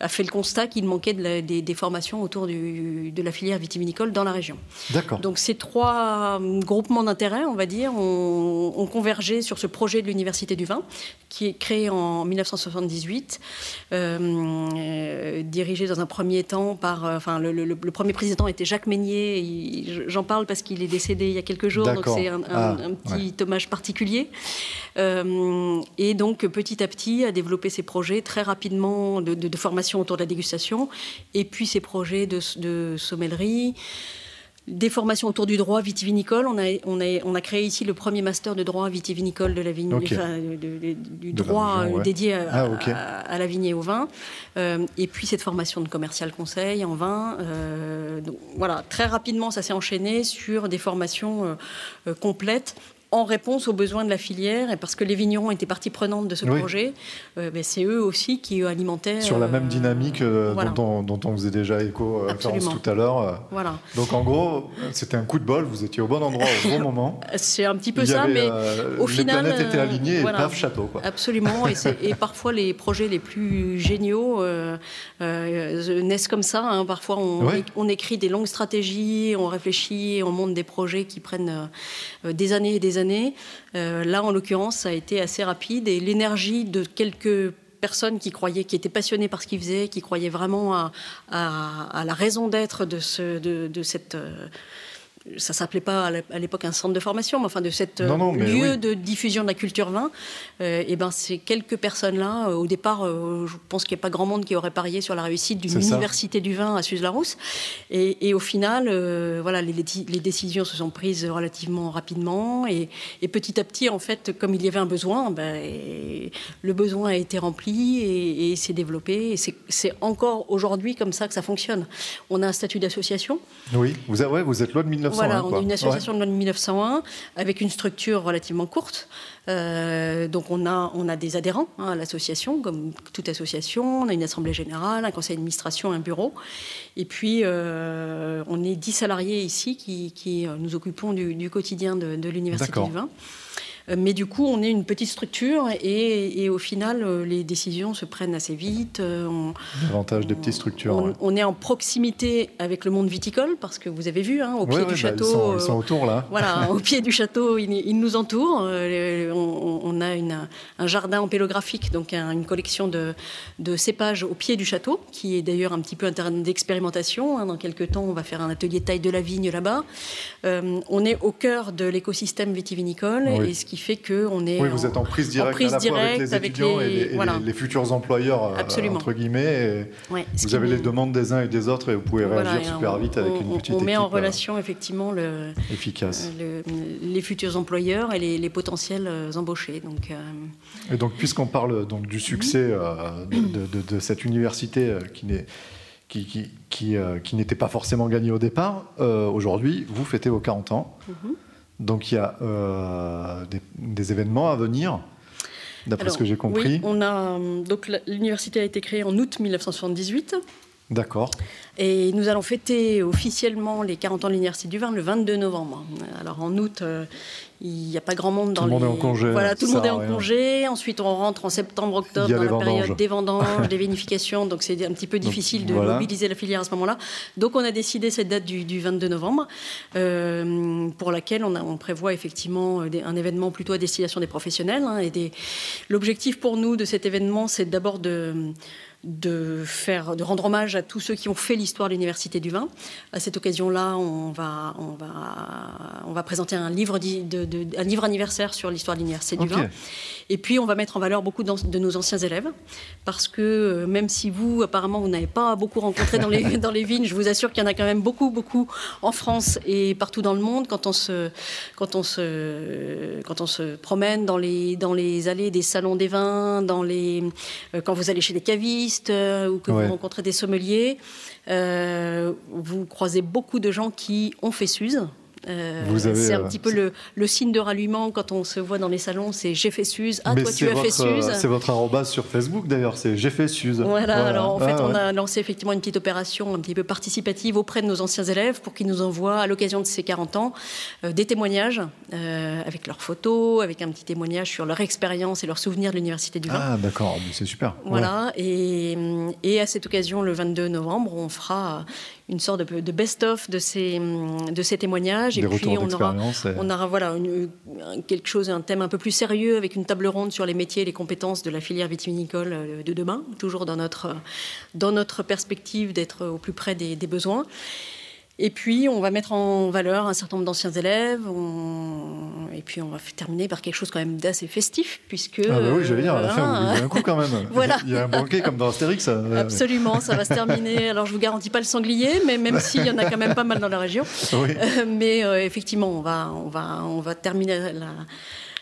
a fait le constat qu'il manquait de la- des, des formations autour du- de la filière vitivinicole dans la région. D'accord. Donc ces trois groupements on va dire, ont, ont convergé sur ce projet de l'Université du vin, qui est créé en 1978, euh, dirigé dans un premier temps par... euh, Enfin, le, le- le premier président était Jacques Meignier. J'en parle parce qu'il est décédé il y a quelques jours, donc c'est un, un- Ah, un petit hommage particulier. Euh, et donc, petit à petit, a développé ses projets très rapidement de, de- de formation autour de la dégustation, et puis ses projets de, de sommellerie, des formations autour du droit vitivinicole. On a, on, a, on a créé ici le premier master de droit vitivinicole de la vigne, Ok. enfin, de- de- de- du De droit région, ouais. dédié à, Ah, ok. à- à la vigne et au vin. Euh, et puis cette formation de commercial conseil en vin. Euh, donc, voilà, très rapidement, ça s'est enchaîné sur des formations euh, complètes en réponse aux besoins de la filière et parce que les vignerons étaient partie prenante de ce Oui. projet, euh, ben, c'est eux aussi qui alimentaient. Sur la euh, même dynamique euh, voilà. dont, on, dont on faisait déjà écho. Florence, tout à l'heure. Voilà, Donc en gros, c'était un coup de bol, vous étiez au bon endroit au bon moment. c'est un petit peu Il ça, avait, mais au les final, planètes étaient alignées voilà. et paf, château. Quoi. Absolument, et, parfois les projets les plus géniaux naissent comme ça. hein. Parfois on, Ouais. é- on écrit des longues stratégies, on réfléchit, on monte des projets qui prennent des années et des Euh, là, en l'occurrence, ça a été assez rapide et l'énergie de quelques personnes qui croyaient, qui étaient passionnées par ce qu'ils faisaient, qui croyaient vraiment à, la raison d'être de, ce, de, de cette... euh, ça s'appelait pas à l'é- à l'époque un centre de formation, mais enfin de cet Non, non, mais lieu oui. de diffusion de la culture vin. Euh, et ben ces quelques personnes-là, euh, au départ, euh, je pense qu'il n'y a pas grand monde qui aurait parié sur la réussite d'une ça. université du vin à Suse-la-Rousse. Et, et au final, euh, voilà, les, les- les décisions se sont prises relativement rapidement. Et, et petit à petit, en fait, comme il y avait un besoin, ben, le besoin a été rempli et, et s'est développé. Et c'est encore aujourd'hui comme ça que ça fonctionne. On a un statut d'association. Oui, vous, avez- ouais, vous êtes loi de 1901. Voilà, on quoi. est une Ouais. association de loi de 1901 avec une structure relativement courte. Euh, donc on a, on a des adhérents hein, à l'association, comme toute association. On a une assemblée générale, un conseil d'administration, un bureau. Et puis euh, on est 10 salariés ici qui, qui, euh, nous occupons du, du quotidien de, de l'Université du vin. Euh, Mais du coup, on est une petite structure et, et au final, euh, les décisions se prennent assez vite. Euh, L'avantage des petites structures. on, ouais. on est en proximité avec le monde viticole parce que vous avez vu, hein, au pied Ouais, du bah, château. ils, sont, ils sont autour là. voilà, au pied du château, il, il nous entoure. Euh, on, on a une- un jardin empélographique, donc un- une collection de, de cépages au pied du château, qui est d'ailleurs un petit peu un terrain d'expérimentation. hein. Dans quelques temps, on va faire un atelier de taille de la vigne là-bas. Euh, on est au cœur de l'écosystème vitivinicole, Oui. et ce qui fait qu'on est Oui, vous êtes en prise directe prise à la fois avec les avec étudiants les- et, les, voilà. futurs employeurs, euh, Absolument. entre guillemets. Ouais, vous avez les demandes des uns et des autres et vous pouvez voilà, réagir super on- vite avec on- une petite On met équipe en euh, relation effectivement le, efficace. le- les futurs employeurs et les, potentiels euh, embauchés. Donc, euh, Et donc, puisqu'on parle donc du succès euh, de, de- de cette université euh, qui n'est qui, qui, qui, euh, qui n'était pas forcément gagnée au départ, euh, aujourd'hui, vous fêtez vos 40 ans. Mhm. Donc, il y a euh, des, des événements à venir, d'après ce que j'ai compris. Oui, on a, euh, donc l'université a été créée en août 1978 D'accord. et nous allons fêter officiellement les 40 ans de l'université du vin le 22 novembre. Alors en août, euh, il n'y a pas grand monde dans Tout le monde les... est en congé, Voilà, tout le monde est en rien. congé. Ensuite, on rentre en y a dans la vendanges. période des vendanges, des vinifications. Donc, c'est un petit peu Donc, difficile de voilà. mobiliser la filière à ce moment-là. Donc, on a décidé cette date du, du 22 novembre, euh, pour laquelle on, a- on prévoit effectivement euh, un événement plutôt à destination des professionnels. hein, et des... L'objectif pour nous de cet événement, c'est d'abord de de faire, de rendre hommage à tous ceux qui ont fait l'histoire de l'université du vin. À cette occasion-là, on va, on va, on va présenter un livre, di- de, de- un livre anniversaire sur l'histoire de l'université du vin. Et puis, on va mettre en valeur beaucoup de nos anciens élèves, parce que euh, même si vous, apparemment, vous n'avez pas beaucoup rencontré dans les, dans les vignes, je vous assure qu'il y en a quand même beaucoup, beaucoup en France et partout dans le monde. Quand on se, quand on se, quand on se promène dans les, dans les allées des salons des vins, dans les, euh, quand vous allez chez des cavistes euh, ou que Ouais. vous rencontrez des sommeliers, euh, vous croisez beaucoup de gens qui ont fait Suze. Euh, c'est un euh, petit peu le, le signe de rallument quand on se voit dans les salons, c'est j'ai fait Suze. Ah, Mais toi tu as fait votre, euh, Suze. C'est votre arrobase sur Facebook d'ailleurs, c'est j'ai fait Suze. Voilà, alors en fait, Ah, on ouais. a lancé effectivement une petite opération un petit peu participative auprès de nos anciens élèves pour qu'ils nous envoient, à l'occasion de ces 40 ans, euh, des témoignages euh, avec leurs photos, avec un petit témoignage sur leur expérience et leurs souvenirs de l'Université du Vin. Ah d'accord, c'est super. Ouais. Voilà, et, et à cette occasion, le 22 novembre, on fera une sorte de, de best-of de ces, de ces témoignages. Des et puis, on aura, et- on aura voilà, une- quelque chose, un thème un peu plus sérieux avec une table ronde sur les métiers et les compétences de la filière vitivinicole euh, de demain, toujours dans notre, dans notre perspective d'être au plus près des, des besoins. Et puis, on va mettre en valeur un certain nombre d'anciens élèves. on- Et puis, on va terminer par quelque chose quand même d'assez festif, puisque... Ah bah oui, j'allais dire, à la euh, buvez un coup quand même. Voilà. Il y a un banquet comme dans Astérix. euh, Absolument, ça va se terminer. Alors, je vous garantis pas le sanglier, mais même s'il y en a quand même pas mal dans la région. Oui. Euh, mais euh, effectivement, on va, on va, on va terminer la,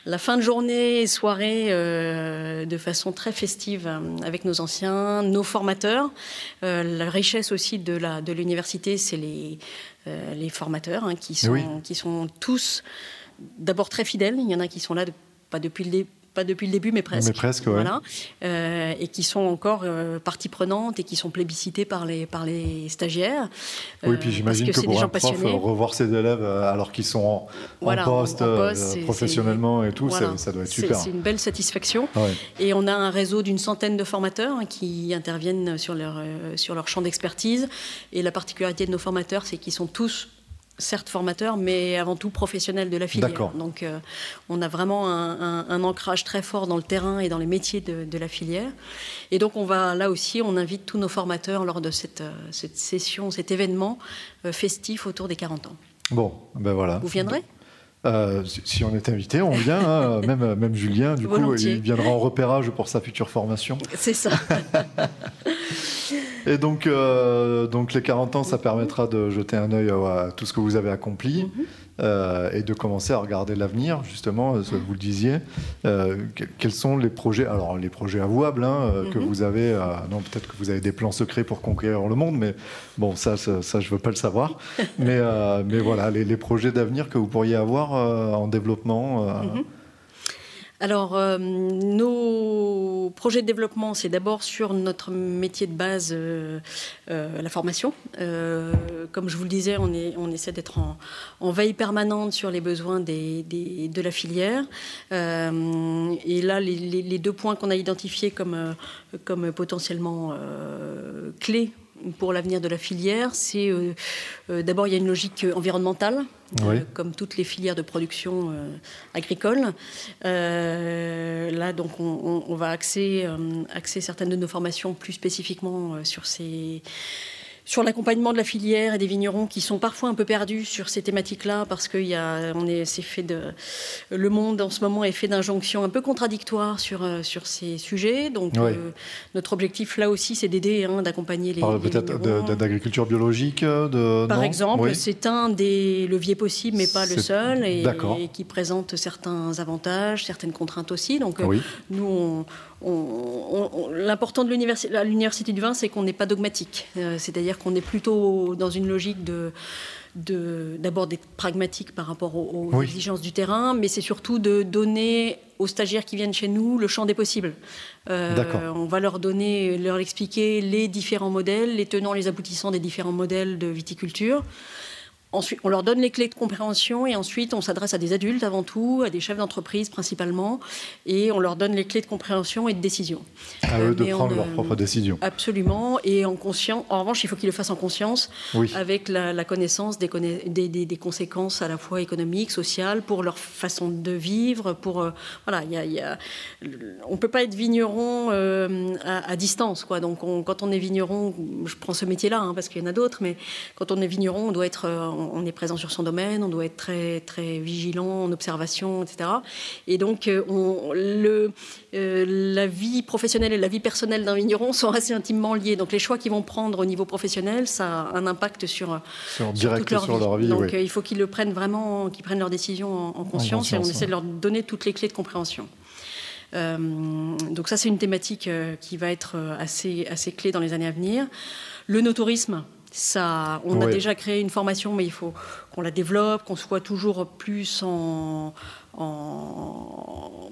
la fin de journée et soirée euh, de façon très festive euh, avec nos anciens, nos formateurs. Euh, la richesse aussi de la de l'université, c'est les euh, les formateurs hein, qui sont Oui. qui sont tous d'abord très fidèles. Il y en a qui sont là de- pas depuis le dé- pas depuis le début, mais presque. Mais presque, ouais. Voilà. Euh, et qui sont encore euh, partie prenante et qui sont plébiscités par les, par les stagiaires. Oui, Euh, puis j'imagine parce que, c'est pour un prof, euh, revoir ses élèves euh, alors qu'ils sont en, Voilà, en- poste, en euh, poste, professionnellement et tout, Voilà. ça, ça doit être super. C'est une belle satisfaction. Ouais. Et on a un réseau d'une centaine de formateurs hein, qui interviennent sur leur, euh, sur leur champ d'expertise. Et la particularité de nos formateurs, c'est qu'ils sont tous certes formateurs, mais avant tout professionnels de la filière. D'accord. Donc euh, on a vraiment un, un- un ancrage très fort dans le terrain et dans les métiers de, de la filière. Et donc on va là aussi, on invite tous nos formateurs lors de cette, euh, cette session, cet événement euh, festif autour des 40 ans. Bon, ben voilà. Vous viendrez? Euh, si, on est invité, on vient. hein. même, même Julien, du coup, il viendra en repérage pour sa future formation. C'est ça. Et donc, euh, donc les 40 ans, ça permettra de jeter un œil à, à tout ce que vous avez accompli Mhm. Euh, et de commencer à regarder l'avenir, justement, euh, vous le disiez. Euh, que- quels sont les projets, alors les projets avouables hein, que Mhm. vous avez euh, Non, peut-être que vous avez des plans secrets pour conquérir le monde, mais bon, ça, ça, ça, je veux pas le savoir. mais, mais voilà, les, les projets d'avenir que vous pourriez avoir en développement. Mhm. Alors, euh, nos projets de développement, c'est d'abord sur notre métier de base, euh, euh, la formation. Comme je vous le disais, on, essaie d'être en, veille permanente sur les besoins de la filière. Et là, les, deux points qu'on a identifiés comme, potentiellement clés pour l'avenir de la filière, c'est euh, euh, d'abord il y a une logique environnementale, Oui. euh, comme toutes les filières de production agricole. Là, donc, on, on- va axer, axer certaines de nos formations plus spécifiquement sur ces sur l'accompagnement de la filière et des vignerons qui sont parfois un peu perdus sur ces thématiques-là parce que y a, on est, c'est fait de, le monde en ce moment est fait d'injonctions un peu contradictoires sur, euh, sur ces sujets. Donc, Oui. euh, notre objectif là aussi, c'est d'aider, hein, d'accompagner les, parle peut-être d'agriculture biologique euh, de, Par non exemple, Oui. c'est un des leviers possibles, mais pas le seul, et, et qui présente certains avantages, certaines contraintes aussi. Donc, Oui. nous, on- l'important de l'université, à l'université du vin, c'est qu'on n'est pas dogmatique. Euh, C'est-à-dire qu'on est plutôt dans une logique de d'abord d'être pragmatique par rapport aux, aux Oui. exigences du terrain, mais c'est surtout de donner aux stagiaires qui viennent chez nous le champ des possibles. Euh, on va leur donner, leur expliquer les différents modèles, les tenants, les aboutissants des différents modèles de viticulture Ensuite, on leur donne les clés de compréhension et ensuite on s'adresse à des adultes avant tout, à des chefs d'entreprise principalement, et on leur donne les clés de compréhension et de décision. À eux de Mais prendre leurs propres décisions. Absolument, et en conscience. En revanche, il faut qu'ils le fassent en conscience, Oui. avec la, la connaissance des, conna- des, des- des conséquences à la fois économiques, sociales, pour leur façon de vivre, pour euh, voilà, il y a, il y a- on peut pas être vigneron euh, à, à distance, quoi. Donc, on- quand on est vigneron, je prends ce métier-là hein, parce qu'il y en a d'autres, mais quand on est vigneron, on doit être, euh, on est présent sur son domaine, on doit être très très vigilant en observation, etc. Et donc, euh, on, le, euh, la vie professionnelle et la vie personnelle d'un vigneron sont assez intimement liés. Donc, les choix qu'ils vont prendre au niveau professionnel, ça a un impact sur Sur, sur toute leur sur vie. leur vie, Donc oui. euh, il faut qu'ils le prennent vraiment, qu'ils prennent leurs décisions en, en conscience, et on essaie ouais. de leur donner toutes les clés de compréhension. Euh, donc ça c'est une thématique euh, qui va être euh, assez, assez clé dans les années à venir. Le notourisme, ça, on a déjà créé une formation, mais il faut qu'on la développe, qu'on soit toujours plus en, en,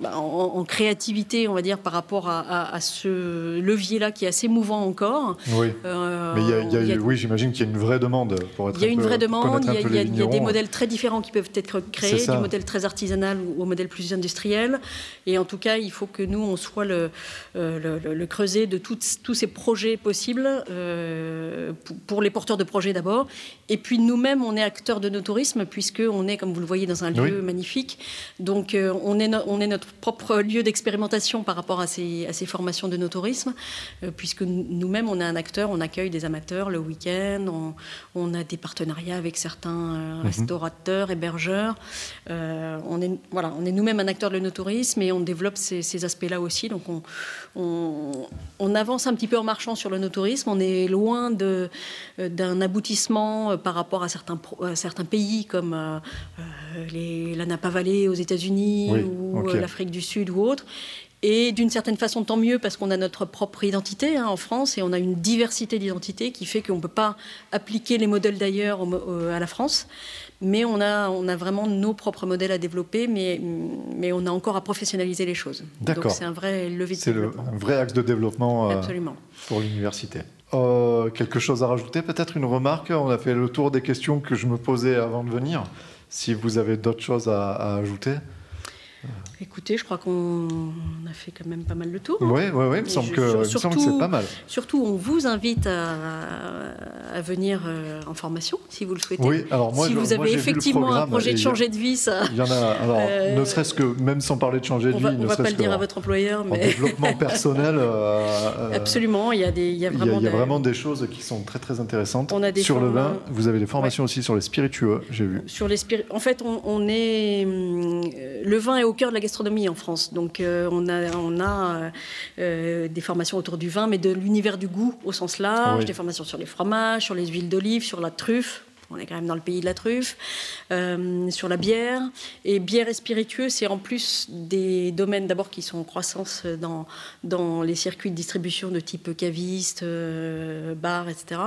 bah, en- en créativité, on va dire, par rapport à, à- à ce levier-là qui est assez mouvant encore. Oui. Euh, Mais il y a, il y a- il y a- oui, j'imagine qu'il y a une vraie demande pour être il y a un une peu- vraie demande, il y, a, des modèles très différents qui peuvent être créés, du modèle très artisanal au modèle plus industriel. Et en tout cas, il faut que nous, on soit le, euh, le, le- le creuset de tous ces projets possibles euh, pour, pour les porteurs de projets d'abord. Et puis nous-mêmes, on est acteurs de nos tourismes, puisqu'on est, comme vous le voyez, dans un lieu Oui. magnifique. Donc euh, on, est no- on est notre propre lieu d'expérimentation par rapport à ces, à ces formations de nos tourismes, euh, puisque nous- nous-mêmes, on est un acteur, on accueille des amateurs le week-end, on, on a des partenariats avec certains euh, restaurateurs, hébergeurs. On est, voilà, on est nous-mêmes un acteur de nos tourismes et on développe ces, ces aspects-là aussi. Donc on, on, on avance un petit peu en marchant sur le no-tourisme. On est loin d'un aboutissement par rapport à certains, pro- à certains pays comme euh, les- la Napa Valley aux États-Unis Oui, ou euh, l'Afrique du Sud ou autre. Et d'une certaine façon, tant mieux parce qu'on a notre propre identité hein, en France et on a une diversité d'identités qui fait qu'on ne peut pas appliquer les modèles d'ailleurs euh, à la France. Mais on a, on a vraiment nos propres modèles à développer, mais, mais on a encore à professionnaliser les choses. D'accord. Donc c'est un vrai levier de C'est le, un vrai axe de développement euh, pour l'université. Euh, quelque chose à rajouter Peut-être une remarque? On a fait le tour des questions que je me posais avant de venir. Si vous avez d'autres choses à, ajouter? Écoutez, je crois qu'on a fait quand même pas mal le tour. Oui, oui, oui. Il me semble je- que, c'est pas mal. Surtout, on vous invite à, à venir euh, en formation, si vous le souhaitez. Oui, alors moi, si je- vous avez effectivement un projet et de changer de vie, ça, Il y en a, alors, Euh, ne serait-ce que, même sans parler de changer de on vie, va, ne on va pas le dire à votre employeur, en mais développement personnel, euh, absolument, il y a des, il y a il y a, vraiment, il y a des- vraiment des choses qui sont très très intéressantes. On a des sur le vin, vous avez des formations aussi sur les spiritueux, j'ai vu. sur les En fait, on, on est hum, le vin est au cœur de la gastronomie en France, donc euh, on a on a euh, euh, des formations autour du vin, mais de l'univers du goût au sens large, Oui. des formations sur les fromages, sur les huiles d'olive, sur la truffe. On est quand même dans le pays de la truffe, euh, sur la bière. Et bière et spiritueux, c'est en plus des domaines d'abord qui sont en croissance dans, dans les circuits de distribution de type caviste, euh, bar, etc.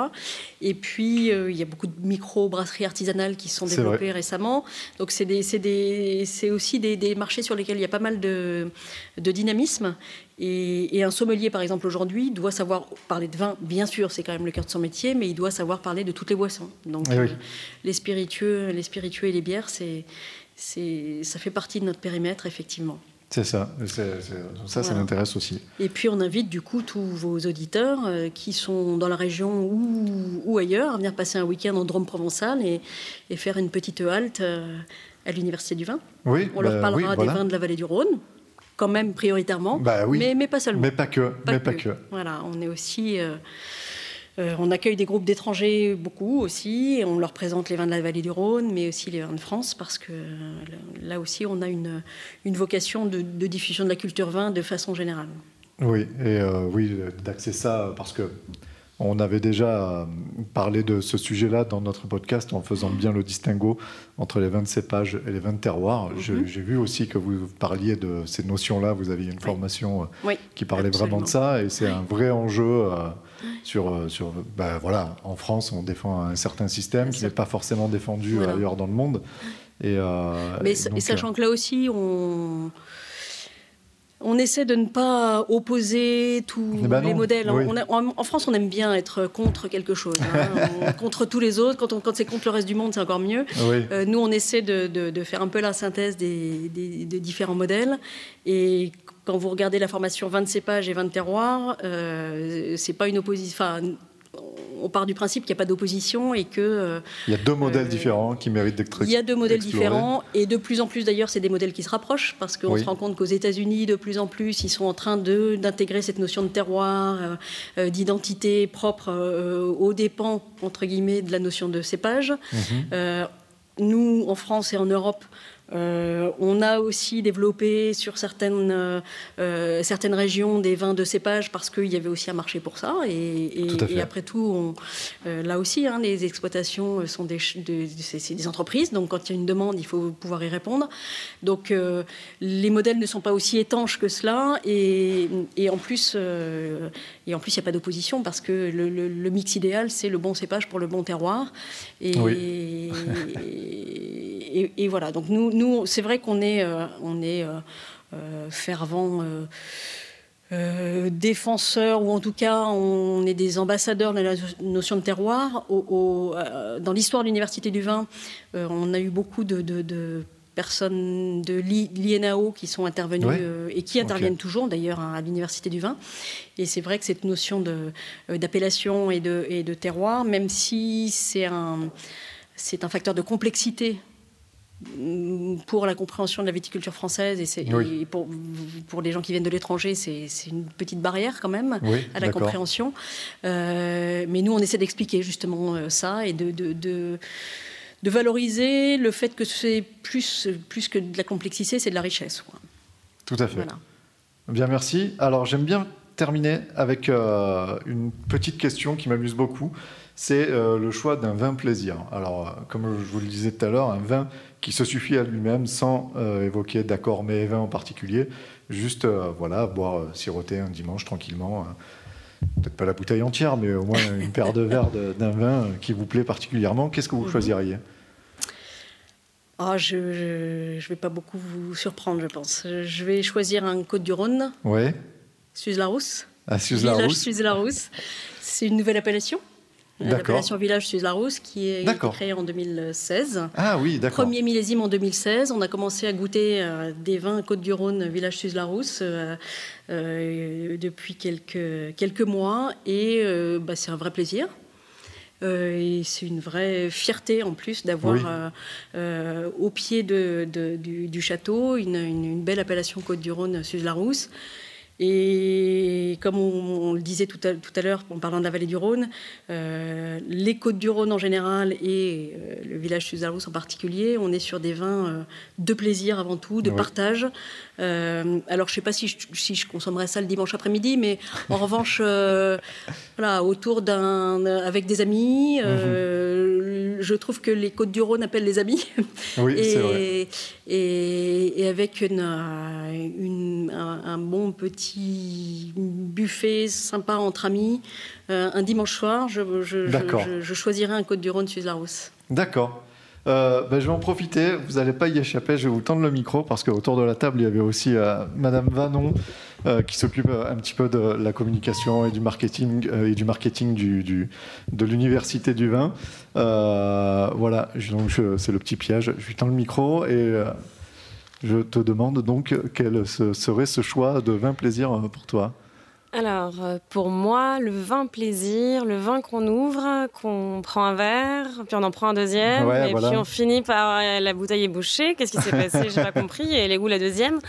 Et puis, euh, il y a beaucoup de micro-brasseries artisanales qui se sont développées récemment. Donc, c'est aussi des, des marchés sur lesquels il y a pas mal de, de dynamisme. Et, et un sommelier, par exemple, aujourd'hui, doit savoir parler de vin, bien sûr, c'est quand même le cœur de son métier, mais il doit savoir parler de toutes les boissons. Donc, Eh oui. euh, les, spiritueux, les spiritueux et les bières, c'est, c'est, ça fait partie de notre périmètre, effectivement. C'est ça, c'est- ça, ça Voilà. m'intéresse aussi. Et puis on invite du coup tous vos auditeurs euh, qui sont dans la région ou, ou ailleurs à venir passer un week-end en Drôme provençal et, et faire une petite halte euh, à l'Université du vin. Oui, On leur bah parlera oui, des vins de la vallée du Rhône, quand même prioritairement, Bah oui. mais, mais pas seulement. Mais pas que, mais pas que. Voilà, on est aussi. euh, euh, on accueille des groupes d'étrangers beaucoup aussi, et on leur présente les vins de la vallée du Rhône, mais aussi les vins de France, parce que euh, là aussi, on a une, une vocation de, de diffusion de la culture vin de façon générale. Oui, et oui, d'axer ça, parce que on avait déjà euh, parlé de ce sujet-là dans notre podcast en faisant bien le distinguo entre les vins de cépage et les vins de terroir. Mhm. J'ai vu aussi que vous parliez de ces notions-là, vous aviez une formation euh, Oui, qui parlait vraiment de ça, et c'est un vrai enjeu euh, sur, sur ben voilà, en France, on défend un certain système qui n'est pas forcément défendu Voilà. ailleurs dans le monde. Et, euh, Mais et donc, sachant que là aussi, on, on essaie de ne pas opposer tous Eh ben les non, modèles. oui. On a- en, en France, on aime bien être contre quelque chose, hein. On- contre tous les autres. Quand, on- quand c'est contre le reste du monde, c'est encore mieux. Oui. Euh, nous, on essaie de, de- de faire un peu la synthèse des, des- des différents modèles. Et quand vous regardez la formation 20 cépages et 20 terroirs, euh, c'est pas une opposition. On part du principe qu'il n'y a pas d'opposition et que Il y a deux modèles Euh, différents qui méritent d'être il y a deux modèles différents et de plus en plus d'ailleurs, c'est des modèles qui se rapprochent parce qu'on Oui. se rend compte qu'aux États-Unis, de plus en plus, ils sont en train d'intégrer cette notion de terroir, euh, euh, d'identité propre euh, aux dépens entre guillemets de la notion de cépage. Mhm. Euh, nous, en France et en Europe, euh, on a aussi développé sur certaines, euh, euh, certaines régions des vins de cépage parce qu'il y avait aussi un marché pour ça. Et, et- Tout et après tout, on- euh, là aussi, hein, les exploitations sont des, ch- de- c'est c'est des entreprises. Donc, quand il y a une demande, il faut pouvoir y répondre. Donc, les modèles ne sont pas aussi étanches que cela. Et, et en plus, et en plus, il n'y a pas d'opposition parce que le, le- le mix idéal, c'est le bon cépage pour le bon terroir. Et, et, et voilà. Donc nous, nous c'est vrai qu'on est, euh, on est euh, euh, fervent. euh, défenseurs, ou en tout cas, on est des ambassadeurs de la notion de terroir. Au- au- euh, dans l'histoire de l'Université du vin, euh, on a eu beaucoup de, de- de personnes de l'I- l'INAO qui sont intervenues Ouais. et qui interviennent toujours d'ailleurs hein, à l'Université du vin. Et c'est vrai que cette notion d'appellation et de, et de terroir, même si c'est un, c'est un facteur de complexité pour la compréhension de la viticulture française et, c'est- Oui. et pour, pour les gens qui viennent de l'étranger, c'est, une petite barrière quand même Oui, à la compréhension. Euh, mais nous, on essaie d'expliquer justement euh, ça et de, de, de, de valoriser le fait que c'est plus, plus que de la complexité, c'est de la richesse. quoi. Tout à fait. Voilà. Bien, merci. Alors, j'aime bien terminer avec euh, une petite question qui m'amuse beaucoup. C'est euh, le choix d'un vin plaisir. Alors, euh, comme je vous le disais tout à l'heure, un vin qui se suffit à lui-même sans euh, évoquer d'accord mais et vin en particulier. Juste, euh, voilà, boire, euh, siroter un dimanche tranquillement. euh, Peut-être pas la bouteille entière, mais au moins une paire de verres d'un vin qui vous plaît particulièrement. Qu'est-ce que vous Mhm. choisiriez? Ah, je ne vais pas beaucoup vous surprendre, je pense. Je vais choisir un Côte-du-Rhône, Oui, Suze-la-Rousse. Suze-la-Rousse. Suze-la-Rousse. C'est une nouvelle appellation? L'appellation Village Suze-la-Rousse qui est, créée en 2016. Ah oui, d'accord. Premier millésime en 2016. On a commencé à goûter euh, des vins Côte-du-Rhône, Village Suze-la-Rousse, euh, euh, depuis quelques, quelques mois. Et bah, c'est un vrai plaisir. Et c'est une vraie fierté en plus d'avoir Oui. au pied de, de- du, du château une, une- une belle appellation Côte-du-Rhône, Suze-la-Rousse. Et comme on, on le disait tout à, tout à l'heure en parlant de la vallée du Rhône, euh, les côtes du Rhône en général et euh, le village Suze-la-Rousse en particulier, on est sur des vins euh, de plaisir avant tout, de Oui. partage. Euh, alors je ne sais pas si je, si je consommerais ça le dimanche après-midi, mais en revanche, euh, voilà, autour d'un, avec des amis, euh, je trouve que les côtes du Rhône appellent les amis. Oui, c'est vrai. et, avec une, une- un, un bon petit buffet sympa entre amis, un dimanche soir, je, je, je, choisirais un Côte du Rhône Suisse Larousse. D'accord. Euh, ben, je vais en profiter, vous n'allez pas y échapper, je vais vous tendre le micro parce qu'autour de la table, il y avait aussi euh, Madame Vanon euh, qui s'occupe euh, un petit peu de la communication et du marketing, et du marketing du, de l'université du vin. Voilà, c'est le petit piège. Je lui tends le micro et je te demande donc quel serait ce choix de vin plaisir pour toi. Alors, euh, pour moi, le vin plaisir, le vin qu'on ouvre, qu'on prend un verre, puis on en prend un deuxième, Ouais, et voilà. puis on finit par euh, la bouteille est bouchée. Qu'est-ce qui s'est passé? J'ai pas compris. Et elle est où la deuxième?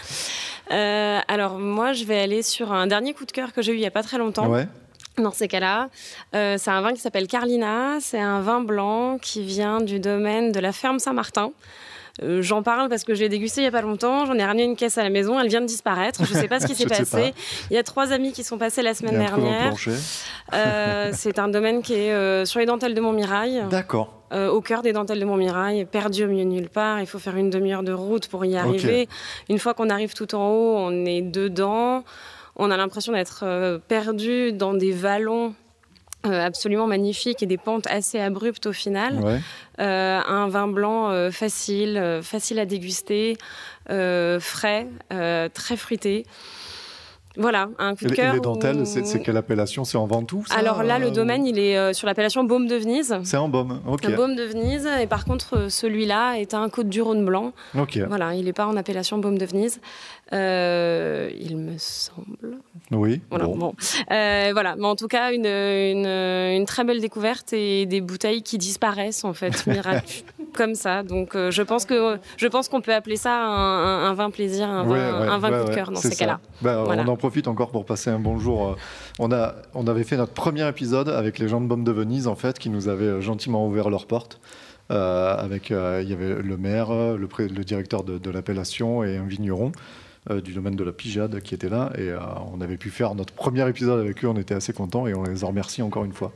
Euh, Alors, moi, je vais aller sur un dernier coup de cœur que j'ai eu il y a pas très longtemps. Ouais. Dans ces cas-là, euh, c'est un vin qui s'appelle Carlina. C'est un vin blanc qui vient du domaine de la ferme Saint-Martin. Euh, J'en parle parce que j'ai dégusté il y a pas longtemps. J'en ai ramené une caisse à la maison. Elle vient de disparaître. Je sais pas ce qui s'est ne passé. Il y a trois amis qui sont passés la semaine dernière. Euh, c'est un domaine qui est euh, sur les dentelles de Montmirail, D'accord. euh, au cœur des dentelles de Montmirail, perdu au milieu de nulle part. Il faut faire une demi-heure de route pour y arriver. Une fois qu'on arrive tout en haut, on est dedans. On a l'impression d'être perdu dans des vallons absolument magnifique et des pentes assez abruptes au final. Ouais. Euh, un vin blanc euh, facile, euh, facile à déguster, euh, frais, euh, très fruité. Voilà, un coup de cœur. les dentelles, c'est quelle appellation? C'est en Ventoux ça Alors là, le Euh, domaine, il est euh, sur l'appellation Baume de Venise. C'est en Baume, ok. Un Baume de Venise. Et par contre, euh, celui-là est un Côte du Rhône blanc. Ok, Voilà, il n'est pas en appellation Baume de Venise. Euh, il me semble. oui. Voilà, bon. bon. Euh, voilà. mais en tout cas, une, une, une très belle découverte et des bouteilles qui disparaissent en fait, miracle, comme ça. Donc, euh, je pense que je pense qu'on peut appeler ça un, un- un vin plaisir, un vin, Ouais, ouais, un vin ouais, coup de cœur dans ces cas-là. Bah, Voilà. On en profite encore pour passer un bonjour. euh, On, a, on avait fait notre premier épisode avec les gens de Baume de Venise, en fait, qui nous avaient euh, gentiment ouvert leurs portes. Euh, avec, euh, il y avait le maire, le, pré- le directeur de, de l'appellation et un vigneron euh, du domaine de la Pijade qui était là. Et euh, on avait pu faire notre premier épisode avec eux. On était assez contents et on les en remercie encore une fois.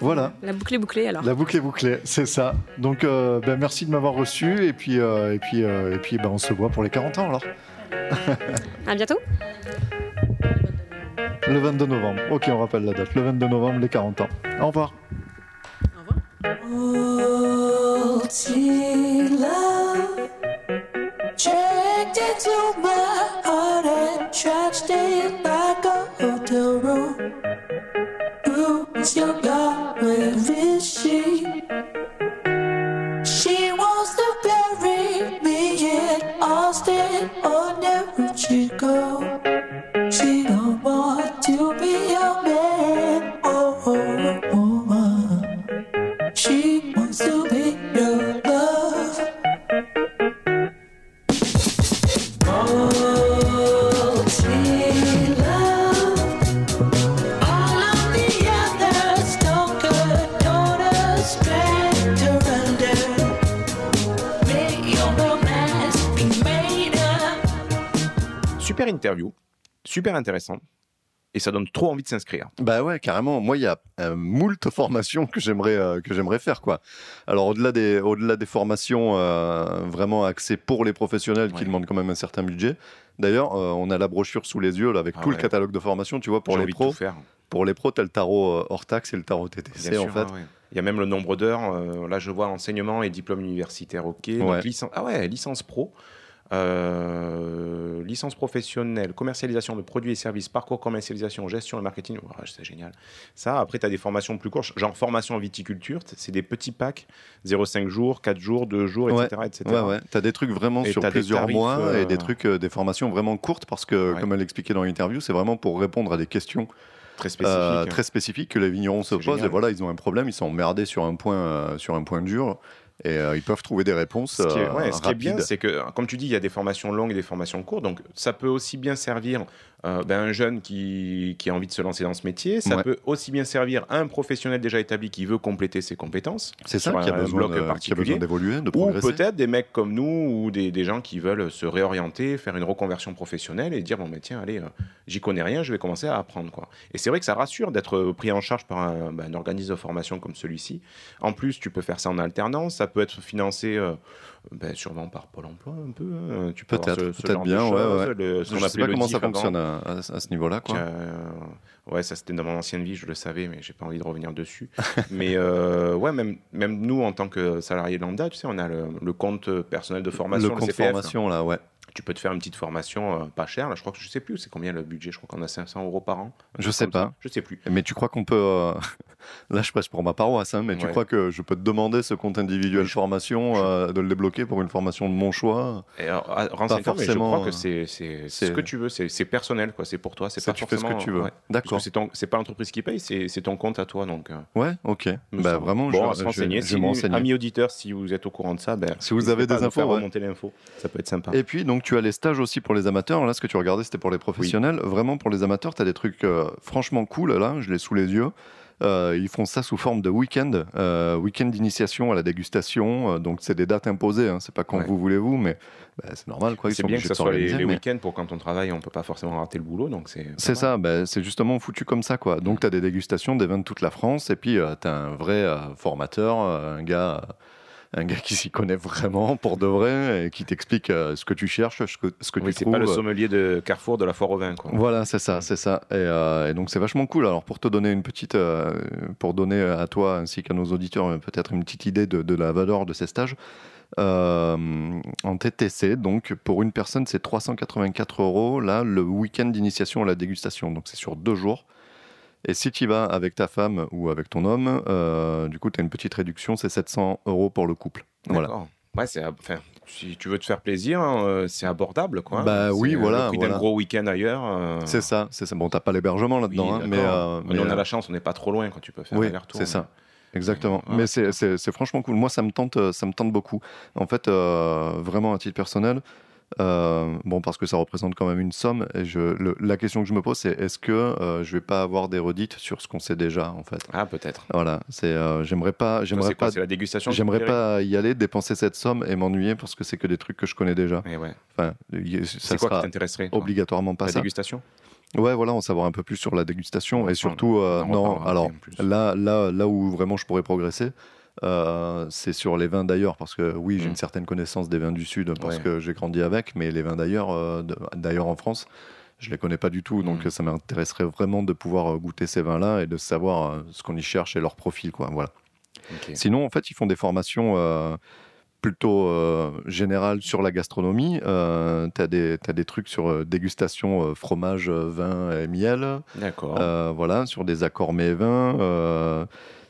Voilà. La boucle est bouclée alors. La boucle est bouclée, c'est ça. Donc, euh, ben, merci de m'avoir reçu et puis, euh, et puis, euh, et puis ben, on se voit pour les 40 ans alors. À bientôt. Le 22 novembre. Ok, on rappelle la date. Le 22 novembre, les 40 ans. Au revoir. Checked into super intéressant. Et ça donne trop envie de s'inscrire. Bah ouais, carrément. Moi, il y a euh, moult formations que j'aimerais euh, que j'aimerais faire quoi. Alors au-delà des au-delà des formations euh, vraiment axées pour les professionnels qui demandent quand même un certain budget. D'ailleurs, on a la brochure sous les yeux là avec Ah tout le catalogue de formation. Tu vois, pour les pros, faire. pour les pros, t'as le tarot hors taxe et le tarot TTC Bien en sûr, fait. ah ouais. Il y a même le nombre d'heures. là, je vois enseignement et diplôme universitaire, ok. Donc, licence- ah ouais, licence pro. Euh, licence professionnelle, commercialisation de produits et services, parcours commercialisation, gestion et marketing, Ouah, c'est génial. Ça, après, tu as des formations plus courtes, genre formation en viticulture, c'est des petits packs, 0,5 jours, 4 jours, 2 jours, Ouais. etc. etc. Ouais, ouais. T'as des trucs vraiment Et sur plusieurs tarifs, mois euh, et des trucs, euh, des formations vraiment courtes parce que, Ouais. comme elle l'expliquait dans l'interview, c'est vraiment pour répondre à des questions Très spécifique. euh, très que les vignerons se posent. génial. Et voilà, ils ont un problème, ils sont emmerdés sur un point, euh, sur un point dur et euh, ils peuvent trouver des réponses. Ce qui est, euh, ouais, ce qui est bien, c'est que, comme tu dis, il y a des formations longues et des formations courtes. Donc, ça peut aussi bien servir euh, ben, un jeune qui, qui a envie de se lancer dans ce métier. Ça Ouais. peut aussi bien servir un professionnel déjà établi qui veut compléter ses compétences. C'est ça qui a besoin de- d'évoluer, de Ou progresser. peut-être des mecs comme nous ou des, des gens qui veulent se réorienter, faire une reconversion professionnelle et dire bon, mais tiens, allez, euh, j'y connais rien, je vais commencer à apprendre. Quoi. Et c'est vrai que ça rassure d'être euh, pris en charge par un, ben, un organisme de formation comme celui-ci. En plus, tu peux faire ça en alternance, ça peut être financé euh, ben, sûrement par Pôle emploi un peu. hein. Tu peux Peut-être, bien, ouais, ouais. le- ce Je sais appelait pas le comment ça avant. fonctionne à, à- à ce niveau-là. quoi. Euh, ouais, ça c'était dans mon ancienne vie, je le savais, mais j'ai pas envie de revenir dessus. mais euh, ouais, même, même nous en tant que salarié lambda, tu sais, on a le, le compte personnel de formation, le compte CPF, là. formation, là, ouais. Tu peux te faire une petite formation euh, pas chère. Là, je crois que je sais plus, c'est combien le budget. Je crois qu'on a 500 euros par an. Je sais ça. pas. Je sais plus. Mais tu crois qu'on peut. euh, Là, je passe pour ma paroisse, hein, mais tu crois que je peux te demander ce compte individuel formation, euh, de le débloquer pour une formation de mon choix? Et alors, ah, renseigne-toi, mais je forcément, crois que c'est ce que tu veux, c'est personnel, quoi. C'est pour toi, c'est pas tu fais ce que forcément. tu veux. ouais. D'accord. C'est pas l'entreprise qui paye, c'est ton compte à toi, donc. Ouais, ok. Bah, vraiment, bon, je, je- renseigner. je Si, amis auditeurs, si vous êtes au courant de ça, ben, Si vous avez pas des infos, remonter l'info, ça peut être sympa. Et puis, donc, tu as les stages aussi pour les amateurs. Là, ce que tu regardais, c'était pour les professionnels. Vraiment, pour les amateurs, tu as des trucs euh, franchement cool. Là, je l'ai sous les yeux. Euh, ils font ça sous forme de week-end, euh, week-end d'initiation à la dégustation. Euh, donc, c'est des dates imposées. Hein. C'est pas quand Ouais. vous voulez-vous, mais bah, c'est normal. Quoi. C'est sont bien que ce soit les, les mais- week-ends pour quand on travaille, on peut pas forcément rater le boulot, donc c'est. C'est ça, ben, c'est justement foutu comme ça. quoi. Donc, tu as des dégustations des vins de toute la France, et puis tu as un vrai formateur, un gars un gars qui s'y connaît vraiment pour de vrai et qui t'explique euh, ce que tu cherches, ce que, ce que Oui, tu c'est trouves. pas le sommelier de Carrefour de la foire au vin. Quoi. Voilà, c'est ça, c'est ça. Et, euh, et donc c'est vachement cool. Alors pour te donner une petite, euh, pour donner à toi ainsi qu'à nos auditeurs peut-être une petite idée de, de la valeur de ces stages. euh, en TTC, donc pour une personne c'est 384 euros là le week-end d'initiation à la dégustation, donc c'est sur deux jours. Et si tu y vas avec ta femme ou avec ton homme, euh, du coup tu as une petite réduction, c'est 700 euros pour le couple. Voilà. D'accord. Ouais, c'est, enfin, si tu veux te faire plaisir, hein, euh, c'est abordable, quoi. Bah C'est, oui, euh, voilà, Le prix voilà. d'un gros week-end ailleurs. euh, C'est ça, c'est ça. Bon, t'as pas l'hébergement là-dedans, oui, hein, mais, euh, Mais mais, on a la chance, on n'est pas trop loin quand tu peux faire Oui, c'est ça. Exactement. Ouais. Mais c'est- franchement cool. Moi, ça me tente, ça me tente beaucoup. En fait, euh, vraiment à titre personnel, euh, bon, parce que ça représente quand même une somme. Et je, le- la question que je me pose, c'est est-ce que euh, je vais pas avoir des redites sur ce qu'on sait déjà, en fait? Ah, peut-être. Voilà. C'est, euh, j'aimerais pas, j'aimerais pas, C'est la dégustation j'aimerais pas y aller, dépenser cette somme et m'ennuyer parce que c'est que des trucs que je connais déjà. Eh ouais. Enfin, y- ça quoi qui sera t'intéresserait toi? obligatoirement pas La ça. dégustation? Ouais, voilà, en savoir un peu plus sur la dégustation et surtout, on non, alors là, là, là où vraiment je pourrais progresser, euh, c'est sur les vins d'ailleurs, parce que oui, j'ai Mm. une certaine connaissance des vins du Sud parce Ouais. que j'ai grandi avec, mais les vins d'ailleurs, euh, d'ailleurs en France, je les connais pas du tout, donc Mm. ça m'intéresserait vraiment de pouvoir euh, goûter ces vins-là et de savoir ce qu'on y cherche et leur profil, quoi. Voilà. Sinon, en fait, ils font des formations euh, plutôt euh, générales sur la gastronomie. Euh, tu as, des trucs sur euh, dégustation, fromage, vin et miel. D'accord. Voilà, sur des accords mets et vins.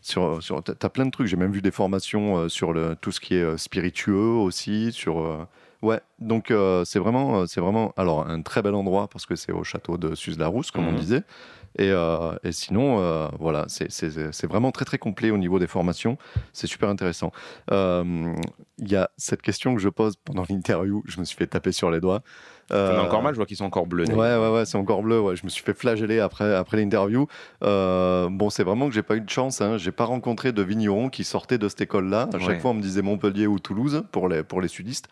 Sur, sur, tu as plein de trucs. J'ai même vu des formations euh, sur le, tout ce qui est euh, spiritueux aussi. Sur, euh, ouais, donc c'est vraiment, c'est vraiment alors, un très bel endroit parce que c'est au château de Suze-la-Rousse, comme on Mhm. disait. Et, euh, et sinon, euh, voilà, c'est- vraiment très très complet au niveau des formations. C'est super intéressant. Euh, Il y a cette question que je pose pendant l'interview. Je me suis fait taper sur les doigts. Euh, encore mal, je vois qu'ils sont encore bleus. Ouais, ouais, ouais, c'est encore bleu. Ouais. Je me suis fait flageller après, après l'interview. Euh, bon, c'est vraiment que j'ai pas eu de chance. Hein. J'ai pas rencontré de vignerons qui sortaient de cette école-là. À chaque Ouais. fois, on me disait Montpellier ou Toulouse pour les, pour les sudistes.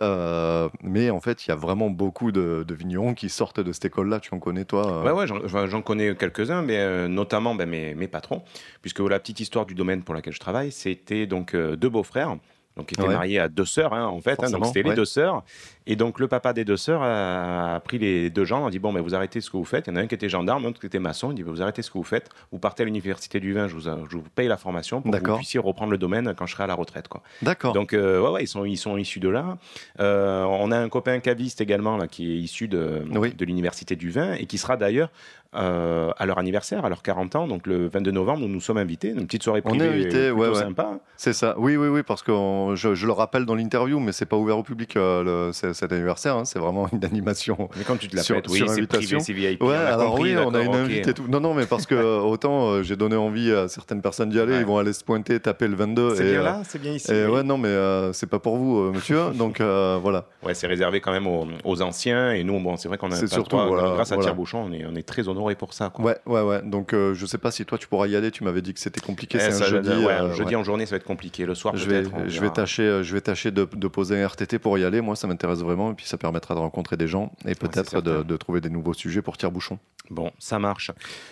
Euh, mais en fait, il y a vraiment beaucoup de, de vignerons qui sortent de cette école-là. Tu en connais, toi euh Ouais, ouais, j'en- connais quelques-uns, mais euh, notamment ben, mes, mes patrons, puisque la petite histoire du domaine pour laquelle je travaille, c'était donc deux beaux-frères, donc qui étaient Ouais. mariés à deux sœurs, hein, en fait, hein, donc c'était ouais. les deux sœurs, et donc le papa des deux sœurs a, a pris les deux gens, a dit bon, ben, vous arrêtez ce que vous faites, il y en a un qui était gendarme, l'autre qui était maçon, il dit vous arrêtez ce que vous faites, vous partez à l'université du vin, je vous, je vous paye la formation pour que vous puissiez reprendre le domaine quand je serai à la retraite, quoi. D'accord. Donc, euh, ouais, ouais, ils sont, ils sont issus de là. Euh, on a un copain caviste également là, qui est issu de, Oui. de l'université du vin et qui sera d'ailleurs euh, à leur anniversaire, à leurs 40 ans, donc le 22 novembre, nous nous sommes invités, une petite soirée On est privée invités, plutôt ouais, ouais. sympa. C'est ça. Oui, oui, oui, parce que on- je, je le rappelle dans l'interview, mais c'est pas ouvert au public euh, le- c'est- cet anniversaire. hein. C'est vraiment une animation. Mais quand tu te la Sur- pètes, oui, c'est invitation. privé, c'est VIP. Ouais, alors compris, oui, on a une d'accord, ok. invite et tout. Non, non, mais parce que euh, autant euh, j'ai donné envie à certaines personnes d'y aller, Ouais. ils vont aller se pointer, taper le 22. C'est bien euh, là, c'est bien ici. et oui. ouais, non, mais euh, c'est pas pour vous, monsieur. Donc voilà. Ouais, c'est réservé quand même aux, aux anciens et nous, bon, c'est vrai qu'on a C'est pas surtout, voilà, grâce à voilà. Tire-Bouchon, on est, on est très honoré pour ça. Quoi. Ouais, ouais, ouais. Donc je sais pas si toi tu pourras y aller. Tu m'avais dit que c'était compliqué. Eh, c'est un jeudi. jeudi en journée, ça va être compliqué. Le soir, Je vais, je tâcher, je vais tâcher de poser un RTT pour y aller. Moi, ça m'intéresse vraiment. Et puis, ça permettra de rencontrer des gens et peut-être de trouver des nouveaux sujets pour tire-bouchon. Bon, ça marche.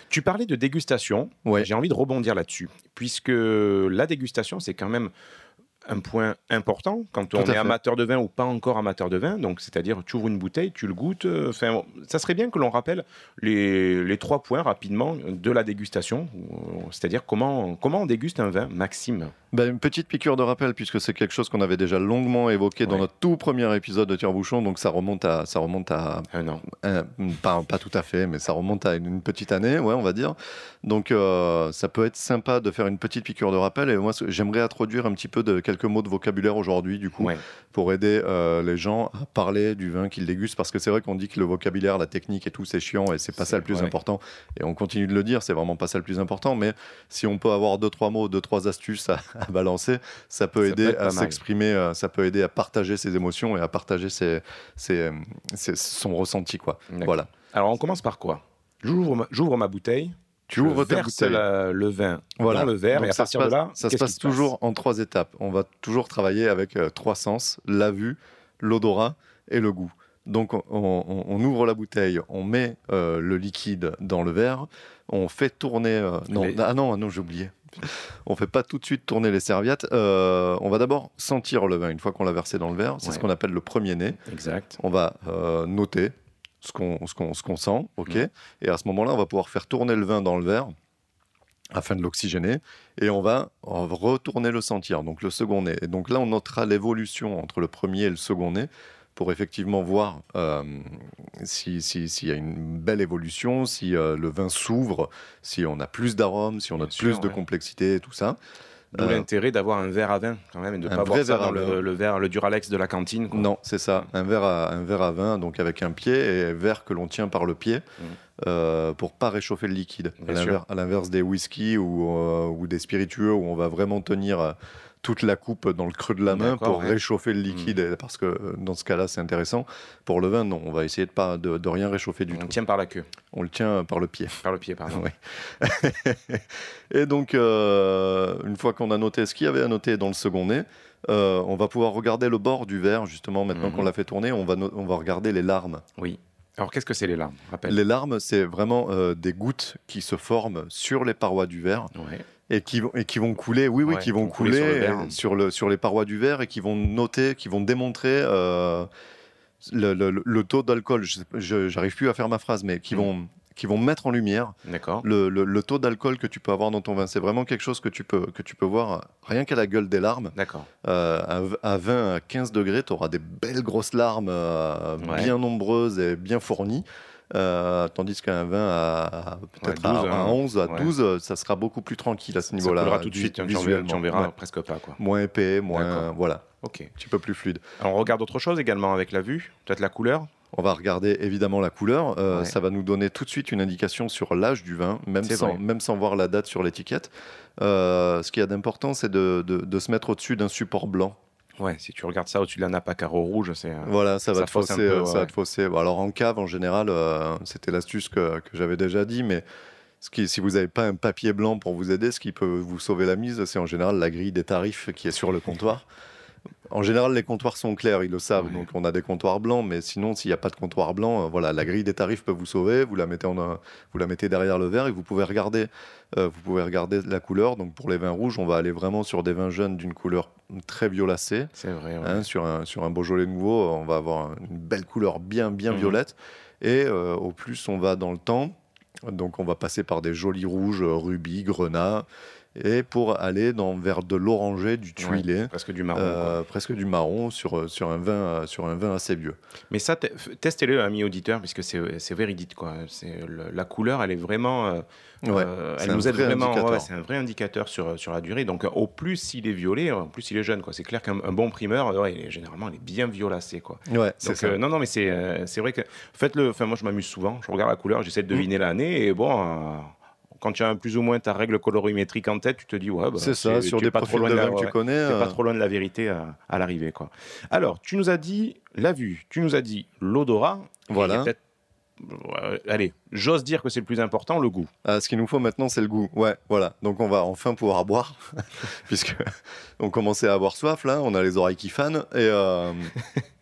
Tu parlais de dégustation. Ouais. J'ai envie de rebondir là-dessus, puisque la dégustation, c'est quand même un point important quand Tout on est fait. amateur de vin ou pas encore amateur de vin. Donc, c'est-à-dire, tu ouvres une bouteille, tu le goûtes. euh, Enfin, ça serait bien que l'on rappelle les, les trois points rapidement de la dégustation. euh, C'est-à-dire comment, comment on déguste un vin, Maxime? Ben, une petite piqûre de rappel, puisque c'est quelque chose qu'on avait déjà longuement évoqué dans notre tout premier épisode de Tire-Bouchon. Donc, ça remonte à, ça remonte à Un an. un- pas, pas tout à fait, mais ça remonte à une, une petite année, ouais, on va dire. Donc, euh, ça peut être sympa de faire une petite piqûre de rappel. Et moi, j'aimerais introduire un petit peu de quelques mots de vocabulaire aujourd'hui, du coup, Ouais. pour aider euh, les gens à parler du vin qu'ils dégustent. Parce que c'est vrai qu'on dit que le vocabulaire, la technique et tout, c'est chiant et c'est pas ça le plus ouais. important. Et on continue de le dire, c'est vraiment pas ça le plus important. Mais si on peut avoir deux, trois mots, deux, trois astuces à, à balancer, ça peut Ça aider à s'exprimer, euh, ça peut aider à partager ses émotions et à partager ses, ses- ses- son ressenti, quoi. Voilà. Alors, on commence par quoi? J'ouvre ma, j'ouvre ma bouteille. Tu ouvres ta bouteille. la- le vin Voilà. dans le verre Donc et à ça partir de là, ça se passe toujours en trois étapes. On va toujours travailler avec euh, trois sens la vue, l'odorat et le goût. Donc on, on- on ouvre la bouteille, on met euh, le liquide dans le verre, on fait tourner. euh, non, ah non, ah non, j'ai oublié. on fait pas tout de suite tourner les serviettes. Euh, on va d'abord sentir le vin une fois qu'on l'a versé dans le verre. C'est Ouais. ce qu'on appelle le premier nez. Exact. On va noter ce qu'on sent, ok. Mhm. Et à ce moment-là, on va pouvoir faire tourner le vin dans le verre afin de l'oxygéner et on va retourner le sentir, donc le second nez. Et donc là, on notera l'évolution entre le premier et le second nez pour effectivement voir euh, si- si- s'il y a une belle évolution, si euh, le vin s'ouvre, si on a plus d'arômes, si on a Bien plus sûr, de ouais. complexité et tout ça. D'où Euh, l'intérêt d'avoir un verre à vin quand même et de ne pas ça à dans le, verre, le Duralex de la cantine. quoi. Non, c'est ça, un verre, à, un verre à vin, donc avec un pied et un verre que l'on tient par le pied Mhm. euh, pour pas réchauffer le liquide. Bien à l'inverse des whisky ou, euh, ou des spiritueux où on va vraiment tenir euh, toute la coupe dans le creux de la main pour ouais. réchauffer le liquide, et- parce que euh, dans ce cas-là, c'est intéressant. Pour le vin, non, on va essayer de, pas, de, de rien réchauffer du On tout. tient par la queue, On le tient par le pied. par le pied, pardon. Et donc, euh, une fois qu'on a noté ce qu'il y avait à noter dans le second nez, euh, on va pouvoir regarder le bord du verre, justement, maintenant Mhm. qu'on l'a fait tourner, on va, no- on va regarder les larmes. Oui. Alors qu'est-ce que c'est les larmes? Les larmes, c'est vraiment euh, des gouttes qui se forment sur les parois du verre Ouais. Et qui, vont- et qui vont couler, oui, oui, Ouais, qui vont couler couler sur le sur, le, sur les parois du verre et qui vont noter, qui vont démontrer euh, le, le- le taux d'alcool. Je j'arrive plus à faire ma phrase, mais qui Mhm. vont, qui vont mettre en lumière le, le- le taux d'alcool que tu peux avoir dans ton vin. C'est vraiment quelque chose que tu peux, que tu peux voir rien qu'à la gueule des larmes. D'accord. Euh, à, à 20 à 15 degrés, tu auras des belles grosses larmes euh, Ouais. bien nombreuses et bien fournies. Euh, tandis qu'un vin à, peut-être Ouais, 12, à, à hein. 11, à Ouais. 12, euh, ça sera beaucoup plus tranquille à ce Ça niveau-là. coulera tout de suite, hein, tu en verras, Ouais. presque pas. Quoi. Moins épais, moins. Voilà, Ok. un petit peu plus fluide. Alors, on regarde autre chose également avec la vue, peut-être la couleur. On va regarder évidemment la couleur. Euh, Ouais. Ça va nous donner tout de suite une indication sur l'âge du vin, même sans, même sans voir la date sur l'étiquette. Euh, ce qu'il y a d'important, c'est de, de- de se mettre au-dessus d'un support blanc. Ouais, si tu regardes ça au-dessus de la nappe à carreaux rouges, c'est. euh, Voilà, ça va te fausser. peu, euh, ça va te fausser. Alors en cave, en général, euh, c'était l'astuce que, que j'avais déjà dit, mais ce qui, si vous n'avez pas un papier blanc pour vous aider, ce qui peut vous sauver la mise, c'est en général la grille des tarifs qui est sur le comptoir. En général, les comptoirs sont clairs, ils le savent. Ouais. Donc, on a des comptoirs blancs, mais sinon, s'il n'y a pas de comptoir blanc, euh, voilà, la grille des tarifs peut vous sauver. Vous la mettez, en, un- vous la mettez derrière le verre et vous pouvez regarder, euh, vous pouvez regarder la couleur. Donc, pour les vins rouges, on va aller vraiment sur des vins jeunes d'une couleur très violacée. C'est vrai. ouais. Hein, sur, un, sur un Beaujolais nouveau, on va avoir une belle couleur bien, bien Mhm. violette. Et euh, au plus on va dans le temps, donc on va passer par des jolis rouges, rubis, grenats, et pour aller dans, vers de l'oranger, du tuilé, Presque du marron. euh, presque du marron, sur, euh, sur, un vin, euh, sur un vin assez vieux. Mais ça, testez-le, ami auditeur, puisque c'est véridique. Quoi. Le- la couleur, elle est vraiment. euh, Ouais, elle nous aide vrai vraiment. ouais, c'est un vrai indicateur sur, sur la durée. Donc, au plus il est violet, au plus il est jeune. C'est clair qu'un un bon primeur, ouais, il est- généralement, il est bien violacé. Quoi. Donc, ça. euh, non, non, mais c'est vrai que. Faites-le. Enfin, moi, je m'amuse souvent. Je regarde la couleur, j'essaie de Mm. deviner l'année. Et bon. Euh, quand tu as plus ou moins ta règle colorimétrique en tête, tu te dis, ouais, bah, c'est ça, sur es des pas trop profils loin de la- que tu connais. Euh, pas trop loin de la vérité à, à l'arrivée, quoi. Alors, tu nous as dit la vue, tu nous as dit l'odorat. Voilà. Ouais, allez, j'ose dire que c'est le plus important, le goût. Ah, ce qu'il nous faut maintenant, c'est le goût. Ouais, voilà. Donc on va enfin pouvoir boire, puisque on commençait à avoir soif là. On a les oreilles qui fanent et euh,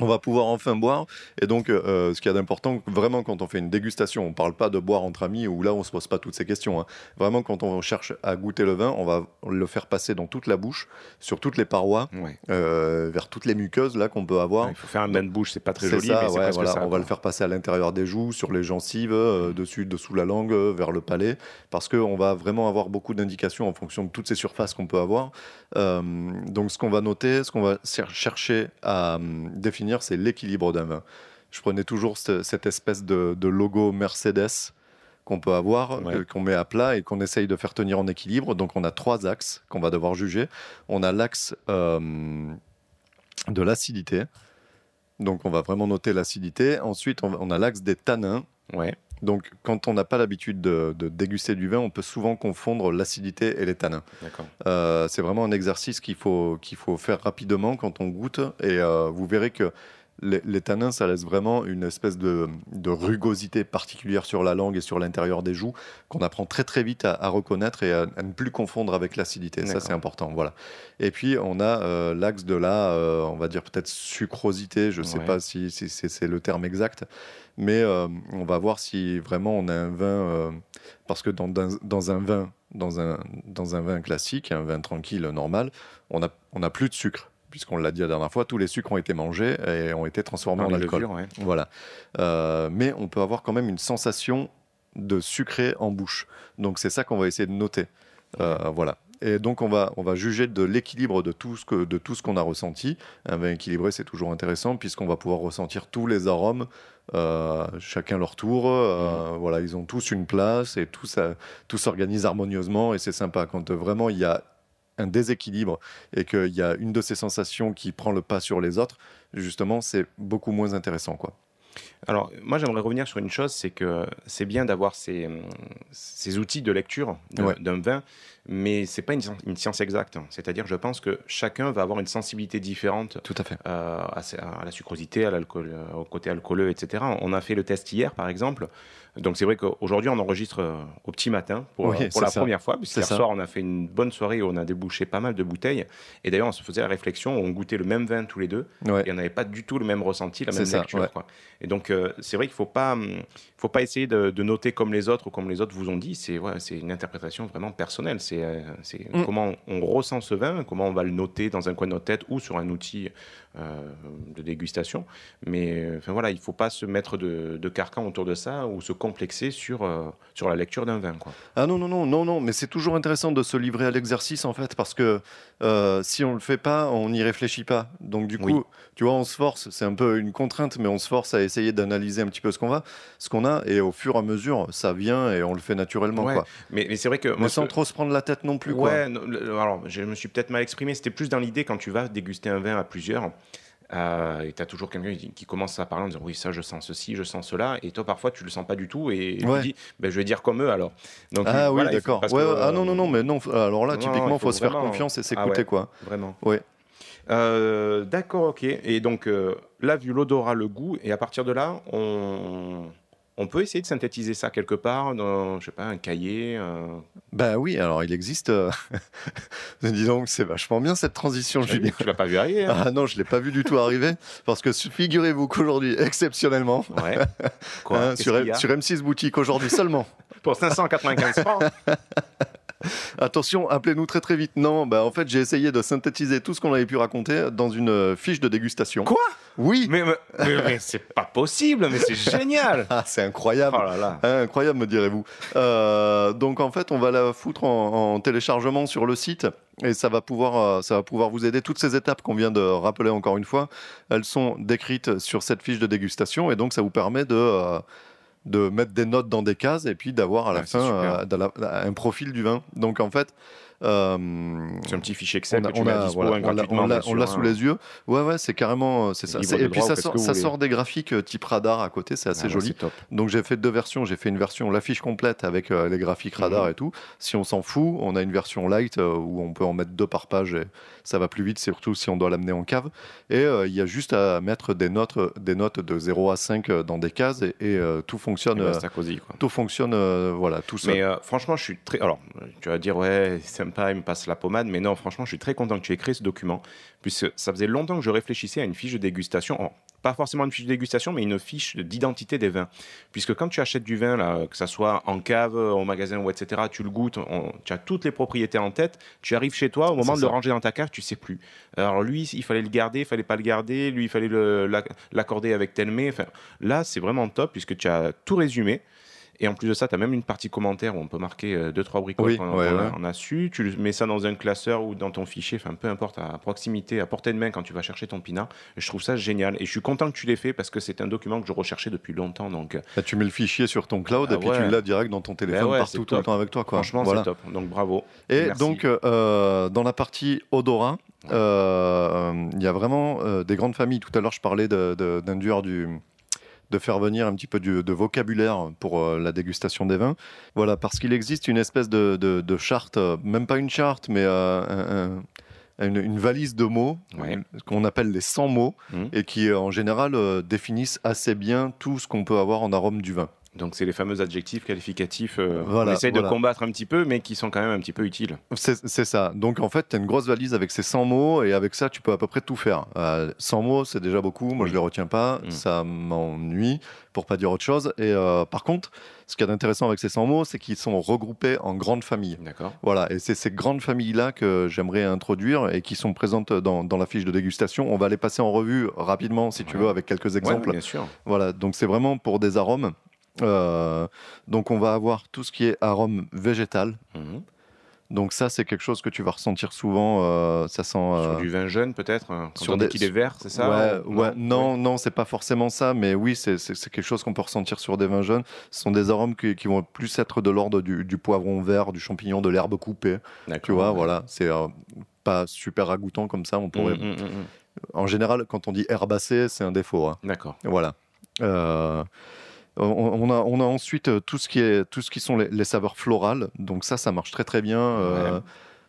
on va pouvoir enfin boire. Et donc, euh, ce qu'il y a d'important, vraiment, quand on fait une dégustation, on parle pas de boire entre amis où là, on se pose pas toutes ces questions. hein. Vraiment, quand on cherche à goûter le vin, on va le faire passer dans toute la bouche, sur toutes les parois, Ouais. euh, vers toutes les muqueuses là qu'on peut avoir. Il faut faire un bain de bouche, c'est pas très joli, ça, mais c'est ouais, presque voilà, ça. on va le faire passer à l'intérieur des joues, sur les gencives, euh, dessus, dessous la langue, euh, vers le palais, parce qu'on va vraiment avoir beaucoup d'indications en fonction de toutes ces surfaces qu'on peut avoir. Euh, donc ce qu'on va noter, ce qu'on va chercher à hum, définir, c'est l'équilibre d'un vin. Je prenais toujours ce- cette espèce de, de logo Mercedes qu'on peut avoir, Ouais. que- qu'on met à plat et qu'on essaye de faire tenir en équilibre. Donc on a trois axes qu'on va devoir juger. On a l'axe euh, de l'acidité. Donc on va vraiment noter l'acidité. Ensuite, on, on a l'axe des tanins. Ouais. Donc quand on n'a pas l'habitude de, de déguster du vin, on peut souvent confondre l'acidité et les tanins. Euh, c'est vraiment un exercice qu'il faut, qu'il faut faire rapidement quand on goûte. Et euh, vous verrez que les, les tanins, ça laisse vraiment une espèce de, de rugosité particulière sur la langue et sur l'intérieur des joues qu'on apprend très très vite à, à reconnaître et à, à ne plus confondre avec l'acidité. Ça, c'est important. Voilà. Et puis, on a euh, l'axe de la, euh, on va dire peut-être sucrosité. Je ne sais Ouais. pas si, si c'est le terme exact. Mais euh, on va voir si vraiment on a un vin... Parce que dans, dans- dans un vin, dans un, dans un vin classique, un vin tranquille, normal, on n'a on a plus de sucre. Puisqu'on l'a dit la dernière fois, tous les sucres ont été mangés et ont été transformés Dans en alcool. levures, ouais. Voilà. Euh, mais on peut avoir quand même une sensation de sucré en bouche. Donc c'est ça qu'on va essayer de noter. Euh, voilà. Et donc on va, on va juger de l'équilibre de tout ce que de tout ce qu'on a ressenti. Un vin équilibré, c'est toujours intéressant puisqu'on va pouvoir ressentir tous les arômes, euh, chacun leur tour. Euh, Voilà, ils ont tous une place et tout ça, tout s'organise harmonieusement et c'est sympa quand vraiment il y a un déséquilibre et qu'il y a une de ces sensations qui prend le pas sur les autres. Justement, c'est beaucoup moins intéressant, quoi. Alors, moi, j'aimerais revenir sur une chose, c'est que c'est bien d'avoir ces, ces outils de lecture d'un Ouais. d'un vin, mais c'est pas une, science- une science exacte. C'est-à-dire, je pense que chacun va avoir une sensibilité différente Tout à fait. euh, à, la sucrosité, à l'alcool, euh, au côté alcooleux, etc. On a fait le test hier, par exemple. Donc, c'est vrai qu'aujourd'hui, on enregistre euh, au petit matin pour, Oui, pour la ça. première fois, C'est puisqu'hier ça. soir, on a fait une bonne soirée où on a débouché pas mal de bouteilles. Et d'ailleurs, on se faisait la réflexion, on goûtait le même vin tous les deux, Ouais. et on n'avait pas du tout le même ressenti, la même ça, lecture. ouais. quoi. Et donc, euh, c'est vrai qu'il ne faut pas, hum, faut pas essayer de, de noter comme les autres ou comme les autres vous ont dit. C'est ouais, une interprétation vraiment personnelle. C'est c'est Mm. comment on ressent ce vin, comment on va le noter dans un coin de notre tête ou sur un outil euh, de dégustation. Mais euh, enfin, voilà, il ne faut pas se mettre de, de carcan autour de ça ou se complexer sur, euh, sur la lecture d'un vin. Quoi. Ah non, non, non, non, non, mais c'est toujours intéressant de se livrer à l'exercice en fait, parce que euh, si on le fait pas, on n'y réfléchit pas. Donc du coup, Oui. tu vois, on se force, c'est un peu une contrainte, mais on se force à essayer d'analyser un petit peu ce qu'on va, ce qu'on a, et au fur et à mesure, ça vient et on le fait naturellement. Ouais, Quoi. Mais, mais c'est vrai que. Mais moi, sans trop se prendre la non plus. Quoi. Ouais, non, alors je me suis peut-être mal exprimé. C'était plus dans l'idée quand tu vas déguster un vin à plusieurs. euh, et tu as toujours quelqu'un qui, commence à parler en disant oui ça je sens ceci je sens cela et toi parfois tu le sens pas du tout et Ouais. tu dis ben, je vais dire comme eux alors donc Ah oui, voilà, d'accord. Ouais, ah non, non, non, mais non. Alors là, non, typiquement, il faut, se faire confiance et Ah s'écouter, ouais, quoi. vraiment Ouais. Euh, d'accord ok et donc euh, là vu l'odorat le goût et à partir de là on on peut essayer de synthétiser ça quelque part dans je sais pas un cahier euh, Ben oui, alors il existe. euh, Dis donc, c'est vachement bien cette transition, Julien. tu l'as pas vu arriver hein Ah non, je l'ai pas vu du tout arriver. Parce que figurez-vous qu'aujourd'hui, exceptionnellement, ouais quoi? Hein, sur, sur M6 Boutique aujourd'hui seulement. pour 595 francs Attention, appelez-nous très très vite. Non, bah en fait, j'ai essayé de synthétiser tout ce qu'on avait pu raconter dans une euh, fiche de dégustation. Quoi? Oui Mais, mais, mais- mais c'est pas possible, mais c'est génial. Ah, c'est incroyable Oh là là. Ah, Incroyable, me direz-vous. Euh, donc en fait, on va la foutre en, en téléchargement sur le site et ça va pouvoir, euh, ça va pouvoir vous aider. Toutes ces étapes qu'on vient de rappeler encore une fois, elles sont décrites sur cette fiche de dégustation et donc ça vous permet de de mettre des notes dans des cases et puis d'avoir à la Ouais, fin euh, un profil du vin. Donc en fait. euh, C'est un petit fichier Excel on a- que tu on mets a- à dispo voilà, hein, on l'a- sous hein. les yeux. Ouais, ouais, c'est carrément, euh, c'est ça. Et puis ça, sort, que vous ça voulez. sort des graphiques type radar à côté, c'est assez Ah, joli. top. Donc j'ai fait deux versions. J'ai fait une version la fiche complète avec euh, les graphiques radar Mhm. et tout. Si on s'en fout, on a une version light euh, où on peut en mettre deux par page et ça va plus vite, surtout si on doit l'amener en cave. Et euh, il y a juste à mettre des notes, des notes de 0 à 5 euh, dans des cases et, et, euh, tout fonctionne. Et à cosy, quoi. tout fonctionne, voilà, tout seul. Mais franchement, je suis très. Alors, tu vas dire, ouais, sympa, il me passe la pommade. Mais non, franchement, je suis très content que tu aies créé ce document. Puisque ça faisait longtemps que je réfléchissais à une fiche de dégustation. Oh, pas forcément une fiche de dégustation, mais une fiche d'identité des vins. Puisque quand tu achètes du vin, là, que ça soit en cave, au magasin ou etc., tu le goûtes, on- tu as toutes les propriétés en tête. Tu arrives chez toi, au moment de le ranger dans ta cave, tu sais plus. Alors lui, il fallait le garder, il fallait pas le garder. Lui, il fallait l'accorder avec tel mets. Enfin, là, c'est vraiment top puisque tu as tout résumé. Et en plus de ça, tu as même une partie commentaire où on peut marquer euh, deux, trois bricoles Oui, qu'on ouais, a, ouais. on a su. Tu mets ça dans un classeur ou dans ton fichier, enfin peu importe, à proximité, à portée de main quand tu vas chercher ton pinard. Et je trouve ça génial. Et je suis content que tu l'aies fait parce que c'est un document que je recherchais depuis longtemps. Donc, euh, Là, tu mets le fichier sur ton cloud Ah et puis ouais. tu l'as direct dans ton téléphone ouais, partout tout le temps avec toi. Quoi. franchement, Voilà. c'est top. Donc bravo. Et Merci. donc, euh, dans la partie odorat, euh, il y a vraiment euh, des grandes familles. Tout à l'heure, je parlais d'induire du de faire venir un petit peu du- de vocabulaire pour euh, la dégustation des vins. Voilà, parce qu'il existe une espèce de, de- de charte, euh, même pas une charte, mais euh, un- un- une, une valise de mots Ouais. qu'on appelle les 100 mots Mhm. et qui, en général, euh, définissent assez bien tout ce qu'on peut avoir en arôme du vin. Donc c'est les fameux adjectifs qualificatifs euh, Voilà, on essaye voilà. de combattre un petit peu, mais qui sont quand même un petit peu utiles. C'est ça. Donc en fait, tu as une grosse valise avec ces 100 mots et avec ça, tu peux à peu près tout faire. Euh, 100 mots, c'est déjà beaucoup. Moi, je les retiens pas. Mm. Ça m'ennuie, pour pas dire autre chose. Et euh, par contre, ce qu'il y a d'intéressant avec ces 100 mots, c'est qu'ils sont regroupés en grandes familles. D'accord. Voilà. Et c'est ces grandes familles-là que j'aimerais introduire et qui sont présentes dans, dans la fiche de dégustation. On va les passer en revue rapidement, si tu veux, avec quelques exemples. Ouais, bien sûr. Voilà, donc c'est vraiment pour des arômes. Euh, donc on va avoir tout ce qui est arôme végétal. Mhm. Donc ça, c'est quelque chose que tu vas ressentir souvent. euh, ça sent Sur euh, du vin jeune, peut-être hein, Quand sur on dit des- qu'il est vert, c'est ça Ouais, ou- ouais, non, non, c'est pas forcément ça, mais oui, c'est quelque chose qu'on peut ressentir sur des vins jeunes. Ce sont des arômes qui, qui vont plus être de l'ordre du, du poivron vert, du champignon, de l'herbe coupée. Tu vois, voilà, c'est euh, pas super ragoûtant comme ça. On pourrait. Mm, mm, mm, mm. En général, quand on dit herbacé, c'est un défaut. hein. D'accord. Voilà. On, a, on a ensuite euh, tout ce qui, est, tout ce qui sont les, les saveurs florales. Donc ça, ça marche très très bien. euh, Ouais.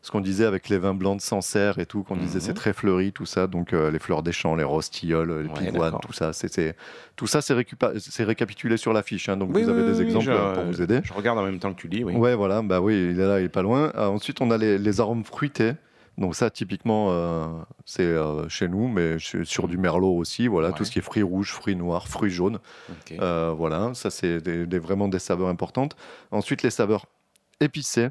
Ce qu'on disait avec les vins blancs de Sancerre et tout, qu'on disait Mhm. c'est très fleuri, tout ça. Donc euh, les fleurs des champs, les rostillioles, les Ouais, pivoines, tout ça. C'est, tout ça, c'est, récapitulé sur l'affiche. hein. donc Oui, vous avez oui, des oui, exemples je- pour vous aider. Je regarde en même temps que tu lis, oui. Ouais, voilà, bah oui, il est là, il est pas loin. Euh, ensuite, on a les, les arômes fruités. Donc ça, typiquement, euh, c'est euh, chez nous, mais sur du merlot aussi. Voilà, Ouais. tout ce qui est fruits rouges, fruits noirs, fruits jaunes. Euh, voilà, ça c'est des- des- vraiment des saveurs importantes. Ensuite, les saveurs épicées.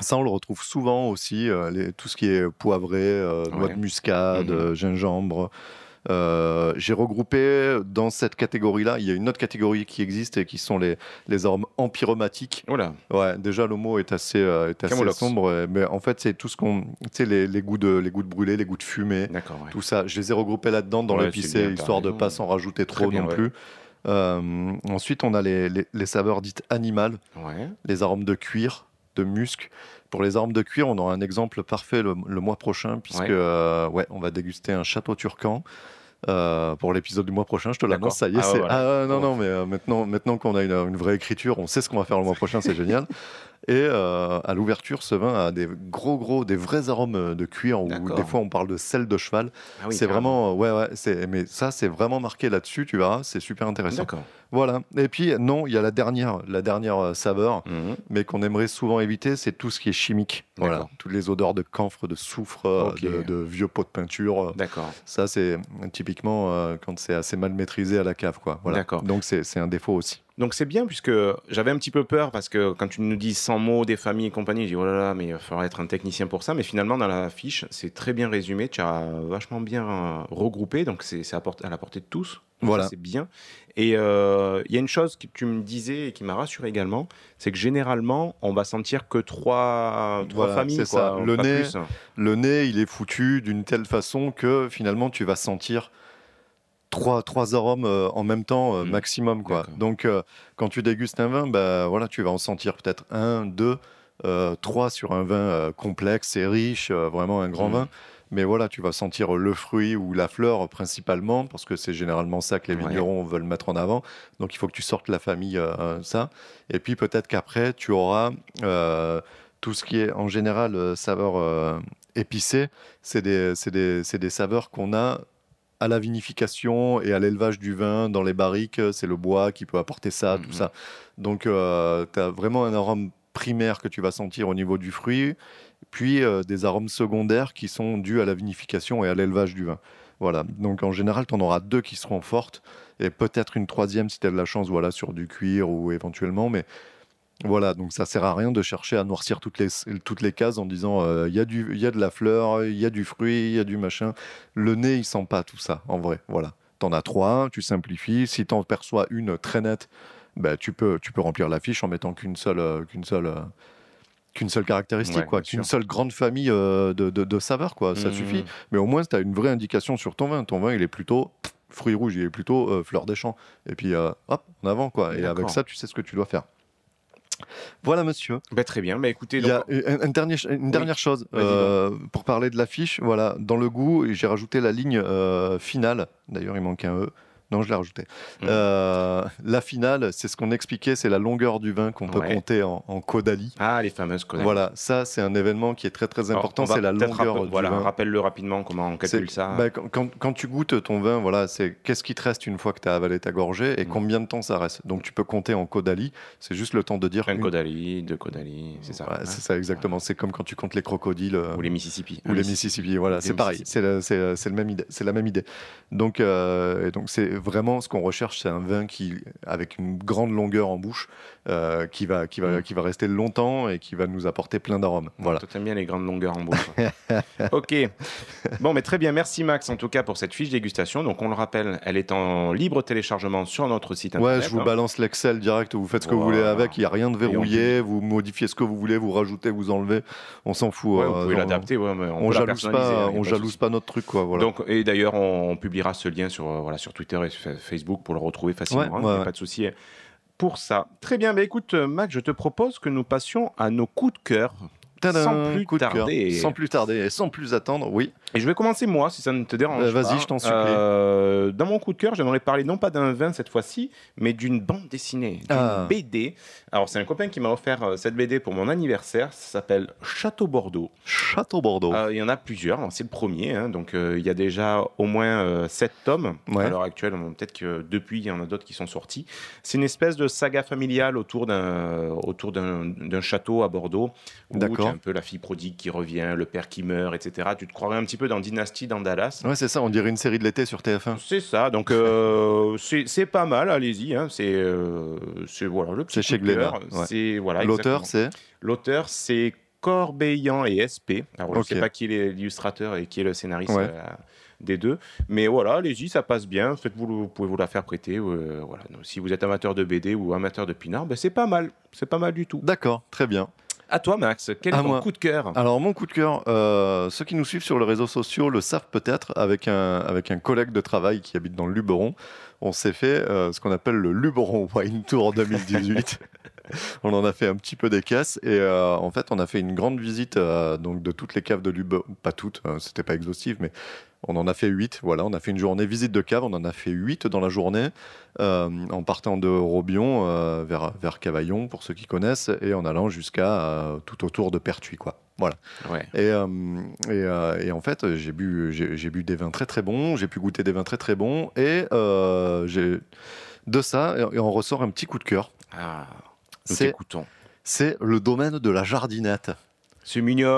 Ça, on le retrouve souvent aussi, les- tout ce qui est poivré, noix Ouais. de muscade, Mhm. gingembre. Euh, J'ai regroupé dans cette catégorie-là, il y a une autre catégorie qui existe et qui sont les, les arômes empyromatiques. Voilà. Ouais, déjà le mot est assez, euh, est assez sombre, euh, mais en fait c'est tout ce qu'on, tu sais les, les goûts de les goûts de brûlé, les goûts de fumée, D'accord. ouais. tout ça. Je les ai regroupés là-dedans dans Ouais, l'épicé, histoire de raison. pas s'en rajouter trop bien, non ouais. plus. Euh, ensuite, on a les, les- les saveurs dites animales, Ouais. les arômes de cuir, de musc. Pour les arômes de cuir, on aura un exemple parfait le, le mois prochain, puisque Ouais. euh, ouais, on va déguster un château turcan. euh, pour l'épisode du mois prochain, je te l'annonce, ça y est, Ah ouais, c'est voilà. ah, non non mais euh, maintenant maintenant qu'on a une, une vraie écriture, on sait ce qu'on va faire le mois prochain, c'est génial. Et euh, à l'ouverture, ce vin a des gros gros, des vrais arômes euh, de cuir où D'accord. des fois on parle de sel de cheval. Ah oui, c'est vraiment ouais ouais, c'est mais ça c'est vraiment marqué là-dessus, tu verras, c'est super intéressant. D'accord. Voilà. Et puis non, il y a la dernière, la dernière euh, saveur, Mhm. mais qu'on aimerait souvent éviter, c'est tout ce qui est chimique. Voilà, toutes les odeurs de camphre, de soufre, euh, de, de vieux pots de peinture. euh, D'accord. Ça, c'est euh, typiquement euh, quand c'est assez mal maîtrisé à la cave, quoi. Voilà. D'accord. Donc c'est c'est un défaut aussi. Donc c'est bien puisque j'avais un petit peu peur parce que quand tu nous dis 100 mots des familles et compagnie, je dis oh là là, mais il va falloir être un technicien pour ça. Mais finalement, dans la fiche, c'est très bien résumé. Tu as vachement bien euh, regroupé, donc c'est à, à la portée de tous. Voilà. C'est bien. Et euh, il y a une chose que tu me disais et qui m'a rassuré également, c'est que généralement, on va sentir que trois, trois Voilà, familles. c'est ça. Le nez, plus. le nez, il est foutu d'une telle façon que finalement, tu vas sentir trois, trois arômes euh, en même temps euh, Mm. maximum. Quoi. Donc, euh, quand tu dégustes un vin, bah, voilà, tu vas en sentir peut-être un, deux, trois sur un vin complexe et riche, vraiment un grand Mm. vin. Mais voilà, tu vas sentir le fruit ou la fleur principalement, parce que c'est généralement ça que les Ouais. vignerons veulent mettre en avant. Donc il faut que tu sortes la famille, ça. Et puis peut-être qu'après, tu auras tout ce qui est en général saveur épicée. C'est des, des, c'est des saveurs qu'on a à la vinification et à l'élevage du vin dans les barriques. C'est le bois qui peut apporter ça, tout Mhm. ça. Donc tu as vraiment un arôme primaire que tu vas sentir au niveau du fruit, puis euh, des arômes secondaires qui sont dus à la vinification et à l'élevage du vin. Voilà. Donc en général, tu en auras deux qui seront fortes et peut-être une troisième si tu as de la chance, voilà, sur du cuir ou éventuellement, mais voilà, donc ça sert à rien de chercher à noircir toutes les, toutes les cases en disant euh, il y, a du- y a de la fleur, il y a du fruit, il y a du machin. Le nez, il sent pas tout ça, en vrai. Voilà. Tu en as trois, tu simplifies. Si tu en perçois une très nette, bah, tu, peux, tu peux remplir la fiche en mettant qu'une seule, euh, qu'une seule, euh, qu'une seule caractéristique, Ouais, quoi, qu'une seule grande famille de, de, de saveurs, quoi. Ça suffit. Mais au moins, tu as une vraie indication sur ton vin. Ton vin, il est plutôt pff, fruits rouges, il est plutôt fleur des champs. Et puis, hop, en avant, quoi. Et avec ça, tu sais ce que tu dois faire. Voilà, monsieur. Ben, très bien. Écoutez, Il y a donc- un- un dernier- une dernière chose euh, pour parler de l'affiche. Voilà, dans le goût, j'ai rajouté la ligne euh, finale. D'ailleurs, il manque un E. Non, je l'ai rajouté. Mm. Euh, la finale, c'est ce qu'on expliquait, c'est la longueur du vin qu'on peut Ouais. compter en, en Caudalie. Ah, les fameuses Caudalie. Voilà, ça c'est un événement qui est très très important, c'est la longueur du Voilà, vin. rappelle-le rapidement comment on calcule ça. bah, quand, quand- quand tu goûtes ton vin, voilà, c'est qu'est-ce qui te reste une fois que tu as avalé ta gorgée et combien de temps ça reste. Donc tu peux compter en Caudalie, c'est juste le temps de dire. Un une- Caudalie, deux Caudalie, c'est ça. Ouais, hein. c'est ça exactement. C'est comme quand tu comptes les crocodiles. euh, Ou les Mississippi. ou les Mississippi, voilà, c'est pareil, c'est c'est la même idée. Donc, euh, et donc c'est vraiment ce qu'on recherche, c'est un vin qui, avec une grande longueur en bouche, euh, qui va, qui va, Mm. qui va rester longtemps et qui va nous apporter plein d'arômes. Voilà. Toi, t'aimes bien les grandes longueurs en bouche. ok. Bon, mais très bien. Merci Max, en tout cas, pour cette fiche dégustation. Donc, on le rappelle, elle est en libre téléchargement sur notre site internet. Ouais, je vous hein. balance l'Excel direct, vous faites ce que vous voulez avec, il n'y a rien de verrouillé, vous modifiez ce que vous voulez, vous rajoutez, vous enlevez, on s'en fout. Ouais, euh, vous pouvez l'adapter. ouais, on, la jalouse pas, hein, on pas jalouse notre truc, quoi. Voilà. Donc, et d'ailleurs, on, publiera ce lien sur, euh, voilà, sur Twitter et sur Facebook pour le retrouver facilement. Ouais, hein, ouais, ouais. Pas de souci pour ça. Très bien. Bah, écoute, euh, Max, je te propose que nous passions à nos coups de cœur. Tadam, sans plus cœur. tarder. Sans plus tarder et sans plus attendre, oui. Et je vais commencer moi, si ça ne te dérange Euh, vas-y, pas. je t'en supplie. Euh, dans mon coup de cœur, j'aimerais parler non pas d'un vin cette fois-ci, mais d'une bande dessinée, d'une Ah. BD. Alors c'est un copain qui m'a offert euh, cette BD pour mon anniversaire. Ça s'appelle Château Bordeaux. Château Bordeaux. Euh, Il y en a plusieurs. Alors, C'est le premier, hein. donc il y a déjà au moins 7 tomes Ouais. à l'heure actuelle. Peut-être que depuis il y en a d'autres qui sont sortis. C'est une espèce de saga familiale autour d'un autour d'un d'un château à Bordeaux où D'accord. Un peu la fille prodigue qui revient, le père qui meurt, etc. Tu te croirais un petit peu dans Dynasty dans Dallas. Ouais, c'est ça, on dirait une série de l'été sur TF1. C'est ça, donc euh, c'est pas mal, allez-y. hein. C'est euh, c'est- voilà le petit C'est chez ouais. Voilà. L'auteur, c'est L'auteur, c'est Corbeillan et SP. Alors, je Ok. sais pas qui est l'illustrateur et qui est le scénariste Ouais. euh, des deux. Mais voilà, allez-y, ça passe bien. Faites-vous, vous pouvez vous la faire prêter. euh, voilà. Donc, si vous êtes amateur de BD ou amateur de pinard, ben, c'est pas mal. C'est pas mal du tout. D'accord, très bien. À toi, Max, quel est ton moi. coup de cœur Alors, mon coup de cœur, euh, ceux qui nous suivent sur les réseaux sociaux le savent peut-être, avec un, avec un collègue de travail qui habite dans le Luberon, on s'est fait euh, ce qu'on appelle le Luberon Wine Tour 2018. on en a fait un petit peu des caisses et euh, en fait, on a fait une grande visite euh, donc de toutes les caves de Luberon, pas toutes, hein, c'était pas exhaustif, mais on en a fait 8. Voilà, on a fait une journée visite de cave, on en a fait 8 dans la journée, euh, en partant de Robion vers, vers Cavaillon, pour ceux qui connaissent, et en allant jusqu'à tout autour de Pertuis, quoi. Voilà. Ouais. Et, euh, et, euh, et en fait, j'ai bu, j'ai bu des vins très très bons, j'ai pu goûter des vins très très bons, et euh, j'ai de ça, et, et on ressort un petit coup de cœur. Ah, nous C'est t'écoutons. c'est le domaine de la jardinette. C'est mignon.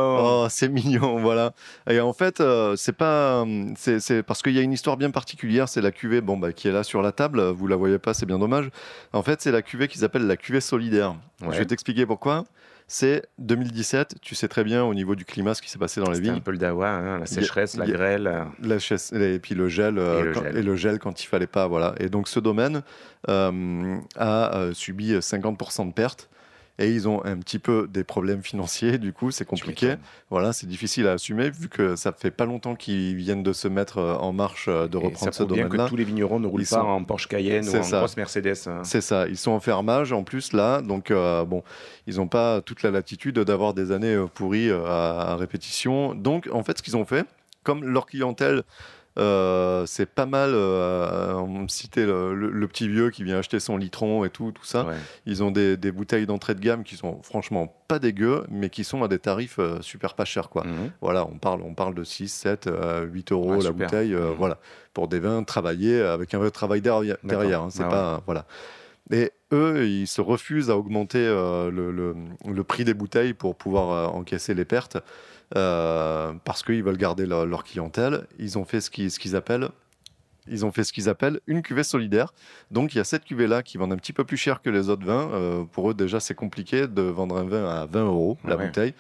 Oh, c'est mignon, voilà. Et en fait, euh, c'est pas, euh, c'est c'est parce qu'il y a une histoire bien particulière. C'est la cuvée, bon, bah, qui est là sur la table. Vous la voyez pas, c'est bien dommage. En fait, c'est la cuvée qu'ils appellent la cuvée solidaire. Ouais. Je vais t'expliquer pourquoi. C'est 2017. Tu sais très bien au niveau du climat ce qui s'est passé dans les C'était un peu le dawa, hein, la sécheresse, la a- grêle. La chaise- et puis le gel, euh, Et le quand, gel. et le gel quand il fallait pas, voilà. Et donc ce domaine euh, a euh, subi 50% de pertes. Et ils ont un petit peu des problèmes financiers, du coup, c'est compliqué. Voilà, c'est difficile à assumer vu que ça fait pas longtemps qu'ils viennent de se mettre euh, en marche euh, de Et ça reprendre ce prouve bien que domaine-là. tous les vignerons ne roulent Ils pas sont- en Porsche Cayenne ou en ça. grosse Mercedes. hein. C'est ça, ils sont en fermage en plus là, donc euh, bon, ils n'ont pas toute la latitude d'avoir des années pourries à, à répétition. Donc en fait, ce qu'ils ont fait, comme leur clientèle, euh, c'est pas mal, euh, on citait le, le- le petit vieux qui vient acheter son litron et tout, tout ça. Ouais. Ils ont des, des bouteilles d'entrée de gamme qui sont franchement pas dégueu, mais qui sont à des tarifs euh, super pas chers quoi. Mhm. Voilà, on parle, on parle de 6, 7, euh, 8 euros Ouais, la super. bouteille, euh, Mhm. voilà, pour des vins travaillés avec un vrai travail derrière. Derrière hein, c'est Ah ouais. pas, voilà. Et eux, ils se refusent à augmenter le, prix des bouteilles pour pouvoir encaisser les pertes parce qu'ils veulent garder leur, leur clientèle. Ils ont fait ce qu'ils appellent ils ont fait ce qu'ils appellent une cuvée solidaire. Donc il y a cette cuvée-là qui vendent un petit peu plus cher que les autres vins. Euh, pour eux, déjà, c'est compliqué de vendre un vin à 20 euros la Ouais. bouteille.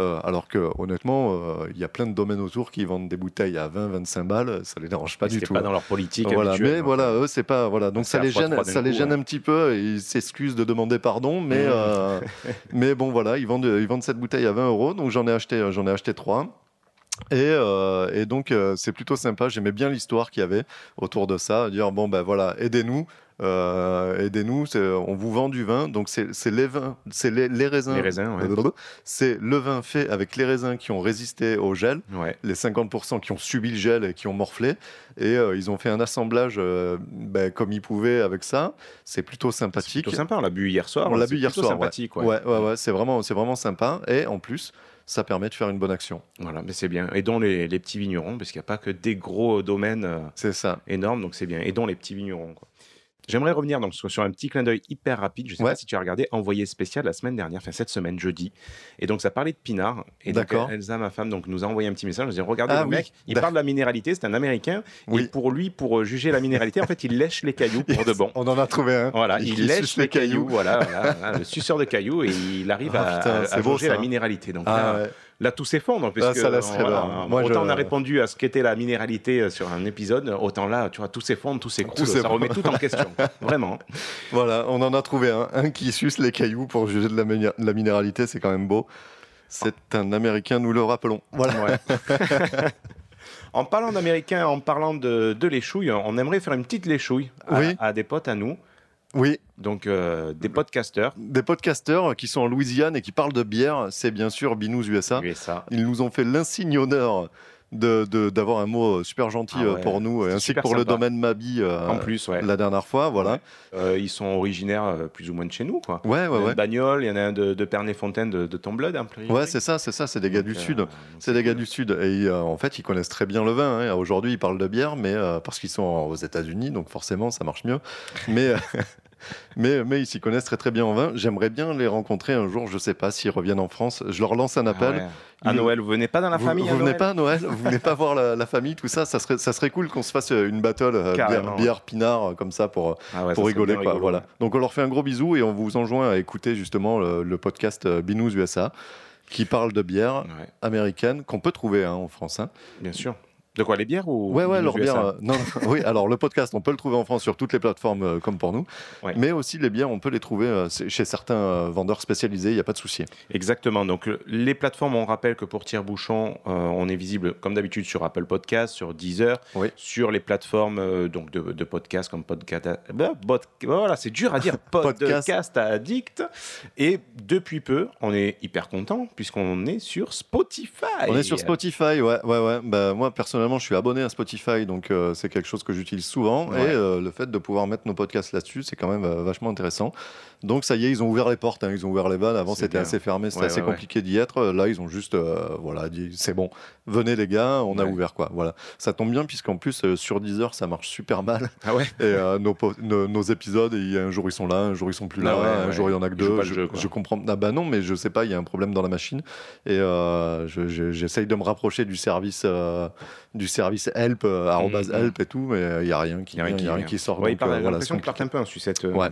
Euh, alors que honnêtement, euh, il y a plein de domaines autour qui vendent des bouteilles à 20-25 balles. Ça les dérange pas du tout. pas dans leur politique Voilà, habituelle, mais donc, voilà, eux, c'est pas voilà. Donc ça les gêne, ça les coup, gêne ouais. un petit peu. et Ils s'excusent de demander pardon, mais euh, mais bon voilà, ils vendent ils vendent cette bouteille à 20 euros. Donc j'en ai acheté j'en ai acheté trois. Et, euh, et donc, euh, c'est plutôt sympa. J'aimais bien l'histoire qu'il y avait autour de ça. Dire, bon, ben voilà, aidez-nous. Euh, aidez-nous, c'est- on vous vend du vin, donc c'est c'est les vins, c'est les, les raisins. Les raisins, ouais. C'est le vin fait avec les raisins qui ont résisté au gel, Ouais. les 50% qui ont subi le gel et qui ont morflé, et euh, ils ont fait un assemblage euh, ben, comme ils pouvaient avec ça. C'est plutôt sympathique. Plutôt sympa, on l'a bu hier soir. On l'a c'est bu hier soir. sympathique, ouais. Ouais, ouais, ouais, c'est vraiment, c'est vraiment sympa. Et en plus, ça permet de faire une bonne action. Voilà, mais c'est bien. Aidons les, les petits vignerons, parce qu'il n'y a pas que des gros domaines C'est ça. énormes, donc c'est bien. Aidons les petits vignerons. quoi. J'aimerais revenir donc sur un petit clin d'œil hyper rapide. Je ne sais Ouais. pas si tu as regardé Envoyé spécial la semaine dernière, enfin cette semaine, jeudi. Et donc ça parlait de pinard. Et donc D'accord. Elsa, ma femme, donc, nous a envoyé un petit message. A dit Regardez Ah le oui, mec, il parle de la minéralité, c'est un américain. Oui. Et pour lui, pour euh, juger la minéralité, en fait, il lèche les cailloux pour de bon. On en a trouvé un. Voilà, Il lèche les les cailloux, cailloux. voilà, voilà, voilà, le suceur de cailloux, et il arrive Ah, à, putain, à- à beau, ça. la minéralité. Donc Ah, là, ouais. Là, tout s'effondre. Ça voilà, rêveur. Moi, autant je- on a répondu à ce qu'était la minéralité euh, sur un épisode, autant là, tu vois, tout s'effondre, tout s'écroule, ça remet tout en question. Vraiment. Voilà, on en a trouvé un. Un qui suce les cailloux pour juger de la, miné- de la minéralité, c'est quand même beau. C'est un Américain, nous le rappelons. Voilà. Ouais. en parlant d'américain, en parlant de, de l'échouille, on aimerait faire une petite léchouille à, Oui. à des potes à nous, Oui, donc euh, des podcasteurs. des podcasteurs qui sont en Louisiane et qui parlent de bière, c'est bien sûr Binous USA. USA. Ils nous ont fait l'insigne honneur d'avoir un mot super gentil Ah euh, ouais, pour nous, ainsi que pour le domaine Mabi euh, En plus, ouais. la dernière fois. Voilà. Euh, ils sont originaires euh, plus ou moins de chez nous, quoi. Ouais, Il y en ouais, a un ouais. de Bagnoles, il y en a un de, de Pernay-Fontaine, de, de peu. Ouais, c'est ça, c'est ça, c'est des gars du Donc, euh, Sud. C'est des gars du Sud. Et euh, en fait, ils connaissent très bien le vin. hein. Aujourd'hui, ils parlent de bière, mais euh, parce qu'ils sont aux États-Unis, donc forcément, ça marche mieux. Mais, euh, mais, mais ils s'y connaissent très très bien en vin. J'aimerais bien les rencontrer un jour. Je sais pas s'ils reviennent en France. Je leur lance un Ah appel. ouais. À Noël, vous venez pas dans la vous, famille vous venez Noël pas à Noël, vous venez pas voir la, la famille, tout ça. Ça serait, ça serait cool qu'on se fasse euh, une battle euh, bière, bière pinard euh, comme ça pour, euh, Ah ouais, ça pour rigoler. bien Quoi, rigolo. voilà. Donc on leur fait un gros bisou et on vous enjoint à écouter justement le, le podcast Binous USA qui parle de bière américaine qu'on peut trouver hein, en France. hein. bien sûr. De quoi, les bières ou Ouais, ouais, les leur USA? bière. euh, non, oui, alors le podcast, on peut le trouver en France sur toutes les plateformes euh, comme pour nous. Ouais. Mais aussi les bières, on peut les trouver euh, chez certains vendeurs spécialisés, il n'y a pas de souci. Exactement. Donc, les plateformes, on rappelle que pour Tire-Bouchon, euh, on est visible, comme d'habitude, sur Apple Podcast, sur Deezer, Oui. sur les plateformes donc de, de podcasts comme Podcast. bah, bot- voilà, c'est dur à dire. Podcast. podcast addict. Et depuis peu, on est hyper content puisqu'on est sur Spotify. On est sur Spotify, ouais, ouais, ouais. Bah, moi, personnellement, je suis abonné à Spotify, donc euh, c'est quelque chose que j'utilise souvent. Ouais. Et euh, le fait de pouvoir mettre nos podcasts là-dessus, c'est quand même euh, vachement intéressant. Donc ça y est, ils ont ouvert les portes, hein, ils ont ouvert les vannes. Avant, c'était assez fermé, c'était Ouais, assez ouais, compliqué d'y être. Là, ils ont juste, voilà, dit c'est bon, venez les gars, on a ouvert quoi. Voilà, ça tombe bien puisqu'en plus sur Deezer, ça marche super mal. Ah ouais? Et nos, nos, nos épisodes, il y a un jour ils sont là, un jour ils sont plus là, Ah ouais, un jour il y en a que Ils deux. Je, jeu, quoi. je comprends. Ah bah non, mais je sais pas, il y a un problème dans la machine. Et je- je- j'essaye de me rapprocher du service, du service help, euh, arrobase Mhm. help et tout, mais euh, il y a rien qui, Il y a rien il y a rien qui sort. Ouais, il donc, parle, euh, j'ai voilà, l'impression c'est qu'il parte compliqué. un peu en sucette. euh. Ouais.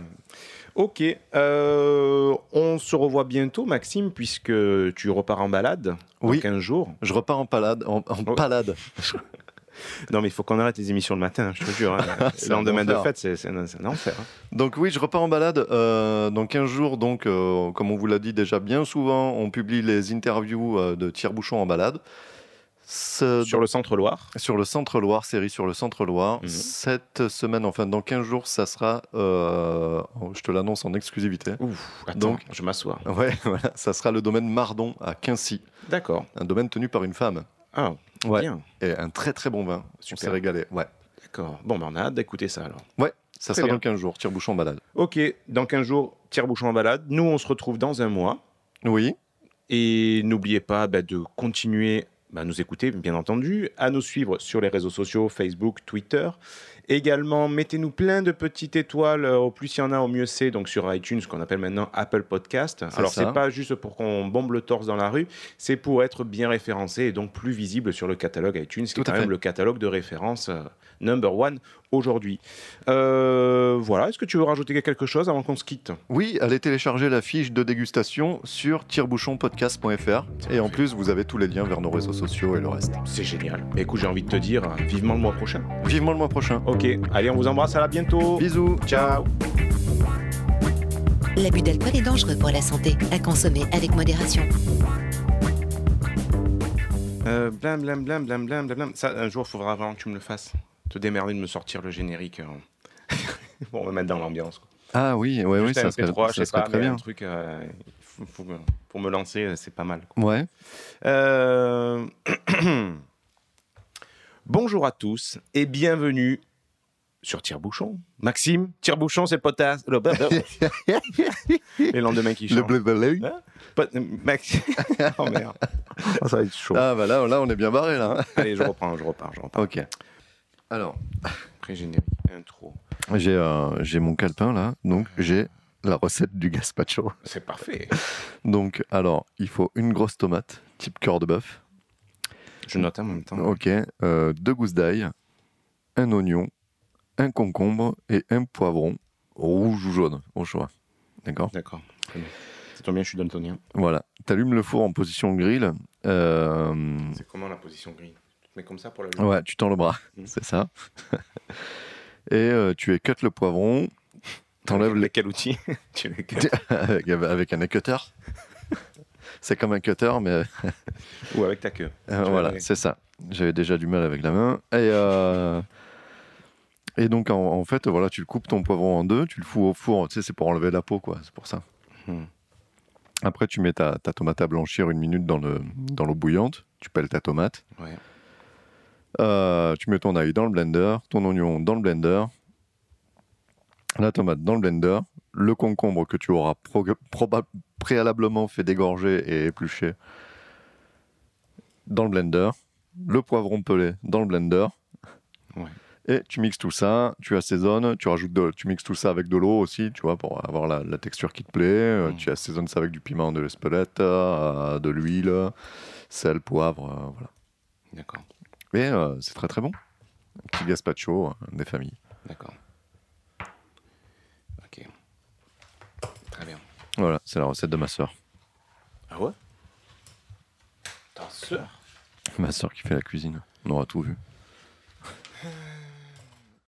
Ok. euh, on se revoit bientôt, Maxime, puisque tu repars en balade dans Oui. 15 jours. Je repars en palade, en, en Oh. Non, mais il faut qu'on arrête les émissions le matin, je te jure. hein. C'est le lendemain de fête, c'est un, c'est un enfer. hein. Donc oui, je repars en balade euh, dans 15 jours. Donc, euh, comme on vous l'a dit déjà bien souvent, on publie les interviews euh, de Tire-Bouchon en balade. Ce- Sur le centre-Loire. sur le Centre-Loire, série sur le Centre-Loire. Mhm. Cette semaine, enfin dans 15 jours, ça sera, euh, je te l'annonce en exclusivité. Ouf, attends, Donc- je m'assois. Ouais, voilà, ça sera le domaine Mardon à Quincy, D'accord. un domaine tenu par une femme. Ah, Ouais. bien. Et un très très bon vin. On Super. s'est régalé. Ouais. D'accord. Bon, ben, on a hâte d'écouter ça alors. Ouais, ça sera bien. dans 15 jours. Tire-bouchon en balade. Ok, dans 15 jours, tire-bouchon en balade. Nous, on se retrouve dans un mois. Oui. Et n'oubliez pas bah, de continuer bah, à nous écouter, bien entendu, à nous suivre sur les réseaux sociaux, Facebook, Twitter. Également, mettez-nous plein de petites étoiles. euh, Au plus il y en a, au mieux c'est. Donc sur iTunes, ce qu'on appelle maintenant Apple Podcast. Alors, c'est pas juste pour qu'on bombe le torse dans la rue, c'est pour être bien référencé et donc plus visible sur le catalogue iTunes, qui Tout est quand fait. même le catalogue de référence euh, number one aujourd'hui. Euh, voilà, est-ce que tu veux rajouter quelque chose avant qu'on se quitte? Oui, allez télécharger la fiche de dégustation sur tirebouchonpodcast.fr. Et en plus, vous avez tous les liens vers nos réseaux sociaux et le reste. C'est génial. Écoute, j'ai envie de te dire, vivement le mois prochain. Vivement le mois prochain. Ok, allez, on vous embrasse, à la bientôt. Bisous. Ciao. L'abus d'alcool est dangereux pour la santé, à consommer avec modération. Euh, blam, blam, blam, blam, blam, blam. Ça, un jour, il faudra vraiment que tu me le fasses. Te démerder de me sortir le générique. euh, pour me mettre dans l'ambiance. Ah oui, ouais, oui, ça un serait, MP3, je ça sais serait pas, très bien. un truc euh, faut- faut me- pour me lancer, euh, c'est pas mal. quoi. Ouais. Euh, Bonjour à tous et bienvenue sur Tire-Bouchon. Maxime, Tire-Bouchon, c'est le potasse. Le... Les lendemains qui Le chantent. bleu bleu. Hein Pot- Max... oh merde. Oh, ça va être chaud. Ah bah là, là, on est bien barré là. hein. Allez, je reprends, je repars, je repars. Ok. Alors, Pré-générique, intro. j'ai euh, j'ai mon calepin là, donc j'ai la recette du gazpacho. C'est parfait. Donc, alors, il faut une grosse tomate, type cœur de bœuf. Je note en même temps. Ok. euh, deux gousses d'ail, un oignon, un concombre et un poivron, rouge ou jaune, au choix. D'accord? D'accord. Ça tombe bien, je suis daltonien. Voilà. Tu allumes le four en position grill. euh, C'est comment la position grille? Mets comme ça pour la Ouais, tu tends le bras, Mhm. c'est ça. Et euh, tu écoutes le poivron, t'enlèves les... quel outil Tu avec, avec un cutter. c'est comme un cutter, mais Ou avec ta queue. euh, voilà, c'est ça. J'avais déjà du mal avec la main. Et, euh, et donc, en, en fait, voilà, tu coupes ton poivron en deux, tu le fous au four, tu sais, c'est pour enlever la peau, quoi, c'est pour ça. Hmm. Après, tu mets ta, ta tomate à blanchir une minute dans le- dans l'eau bouillante, tu pelles ta tomate. Ouais. Euh, tu mets ton ail dans le blender, ton oignon dans le blender, la tomate dans le blender, le concombre que tu auras préalablement fait dégorger et éplucher dans le blender, le poivron pelé dans le blender. Ouais. Et tu mixes tout ça, tu assaisonnes, tu rajoutes de, tu mixes tout ça avec de l'eau aussi, tu vois, pour avoir la, la texture qui te plaît. Euh, Mm. Tu assaisonnes ça avec du piment, de l'espelette, euh, de l'huile, sel, poivre, euh, voilà. D'accord. Euh, c'est très très bon. Un petit gazpacho euh, des familles. D'accord. Ok. Très bien. Voilà, c'est la recette de ma sœur. Ah ouais? Ta sœur? Ma sœur qui fait la cuisine. On aura tout vu.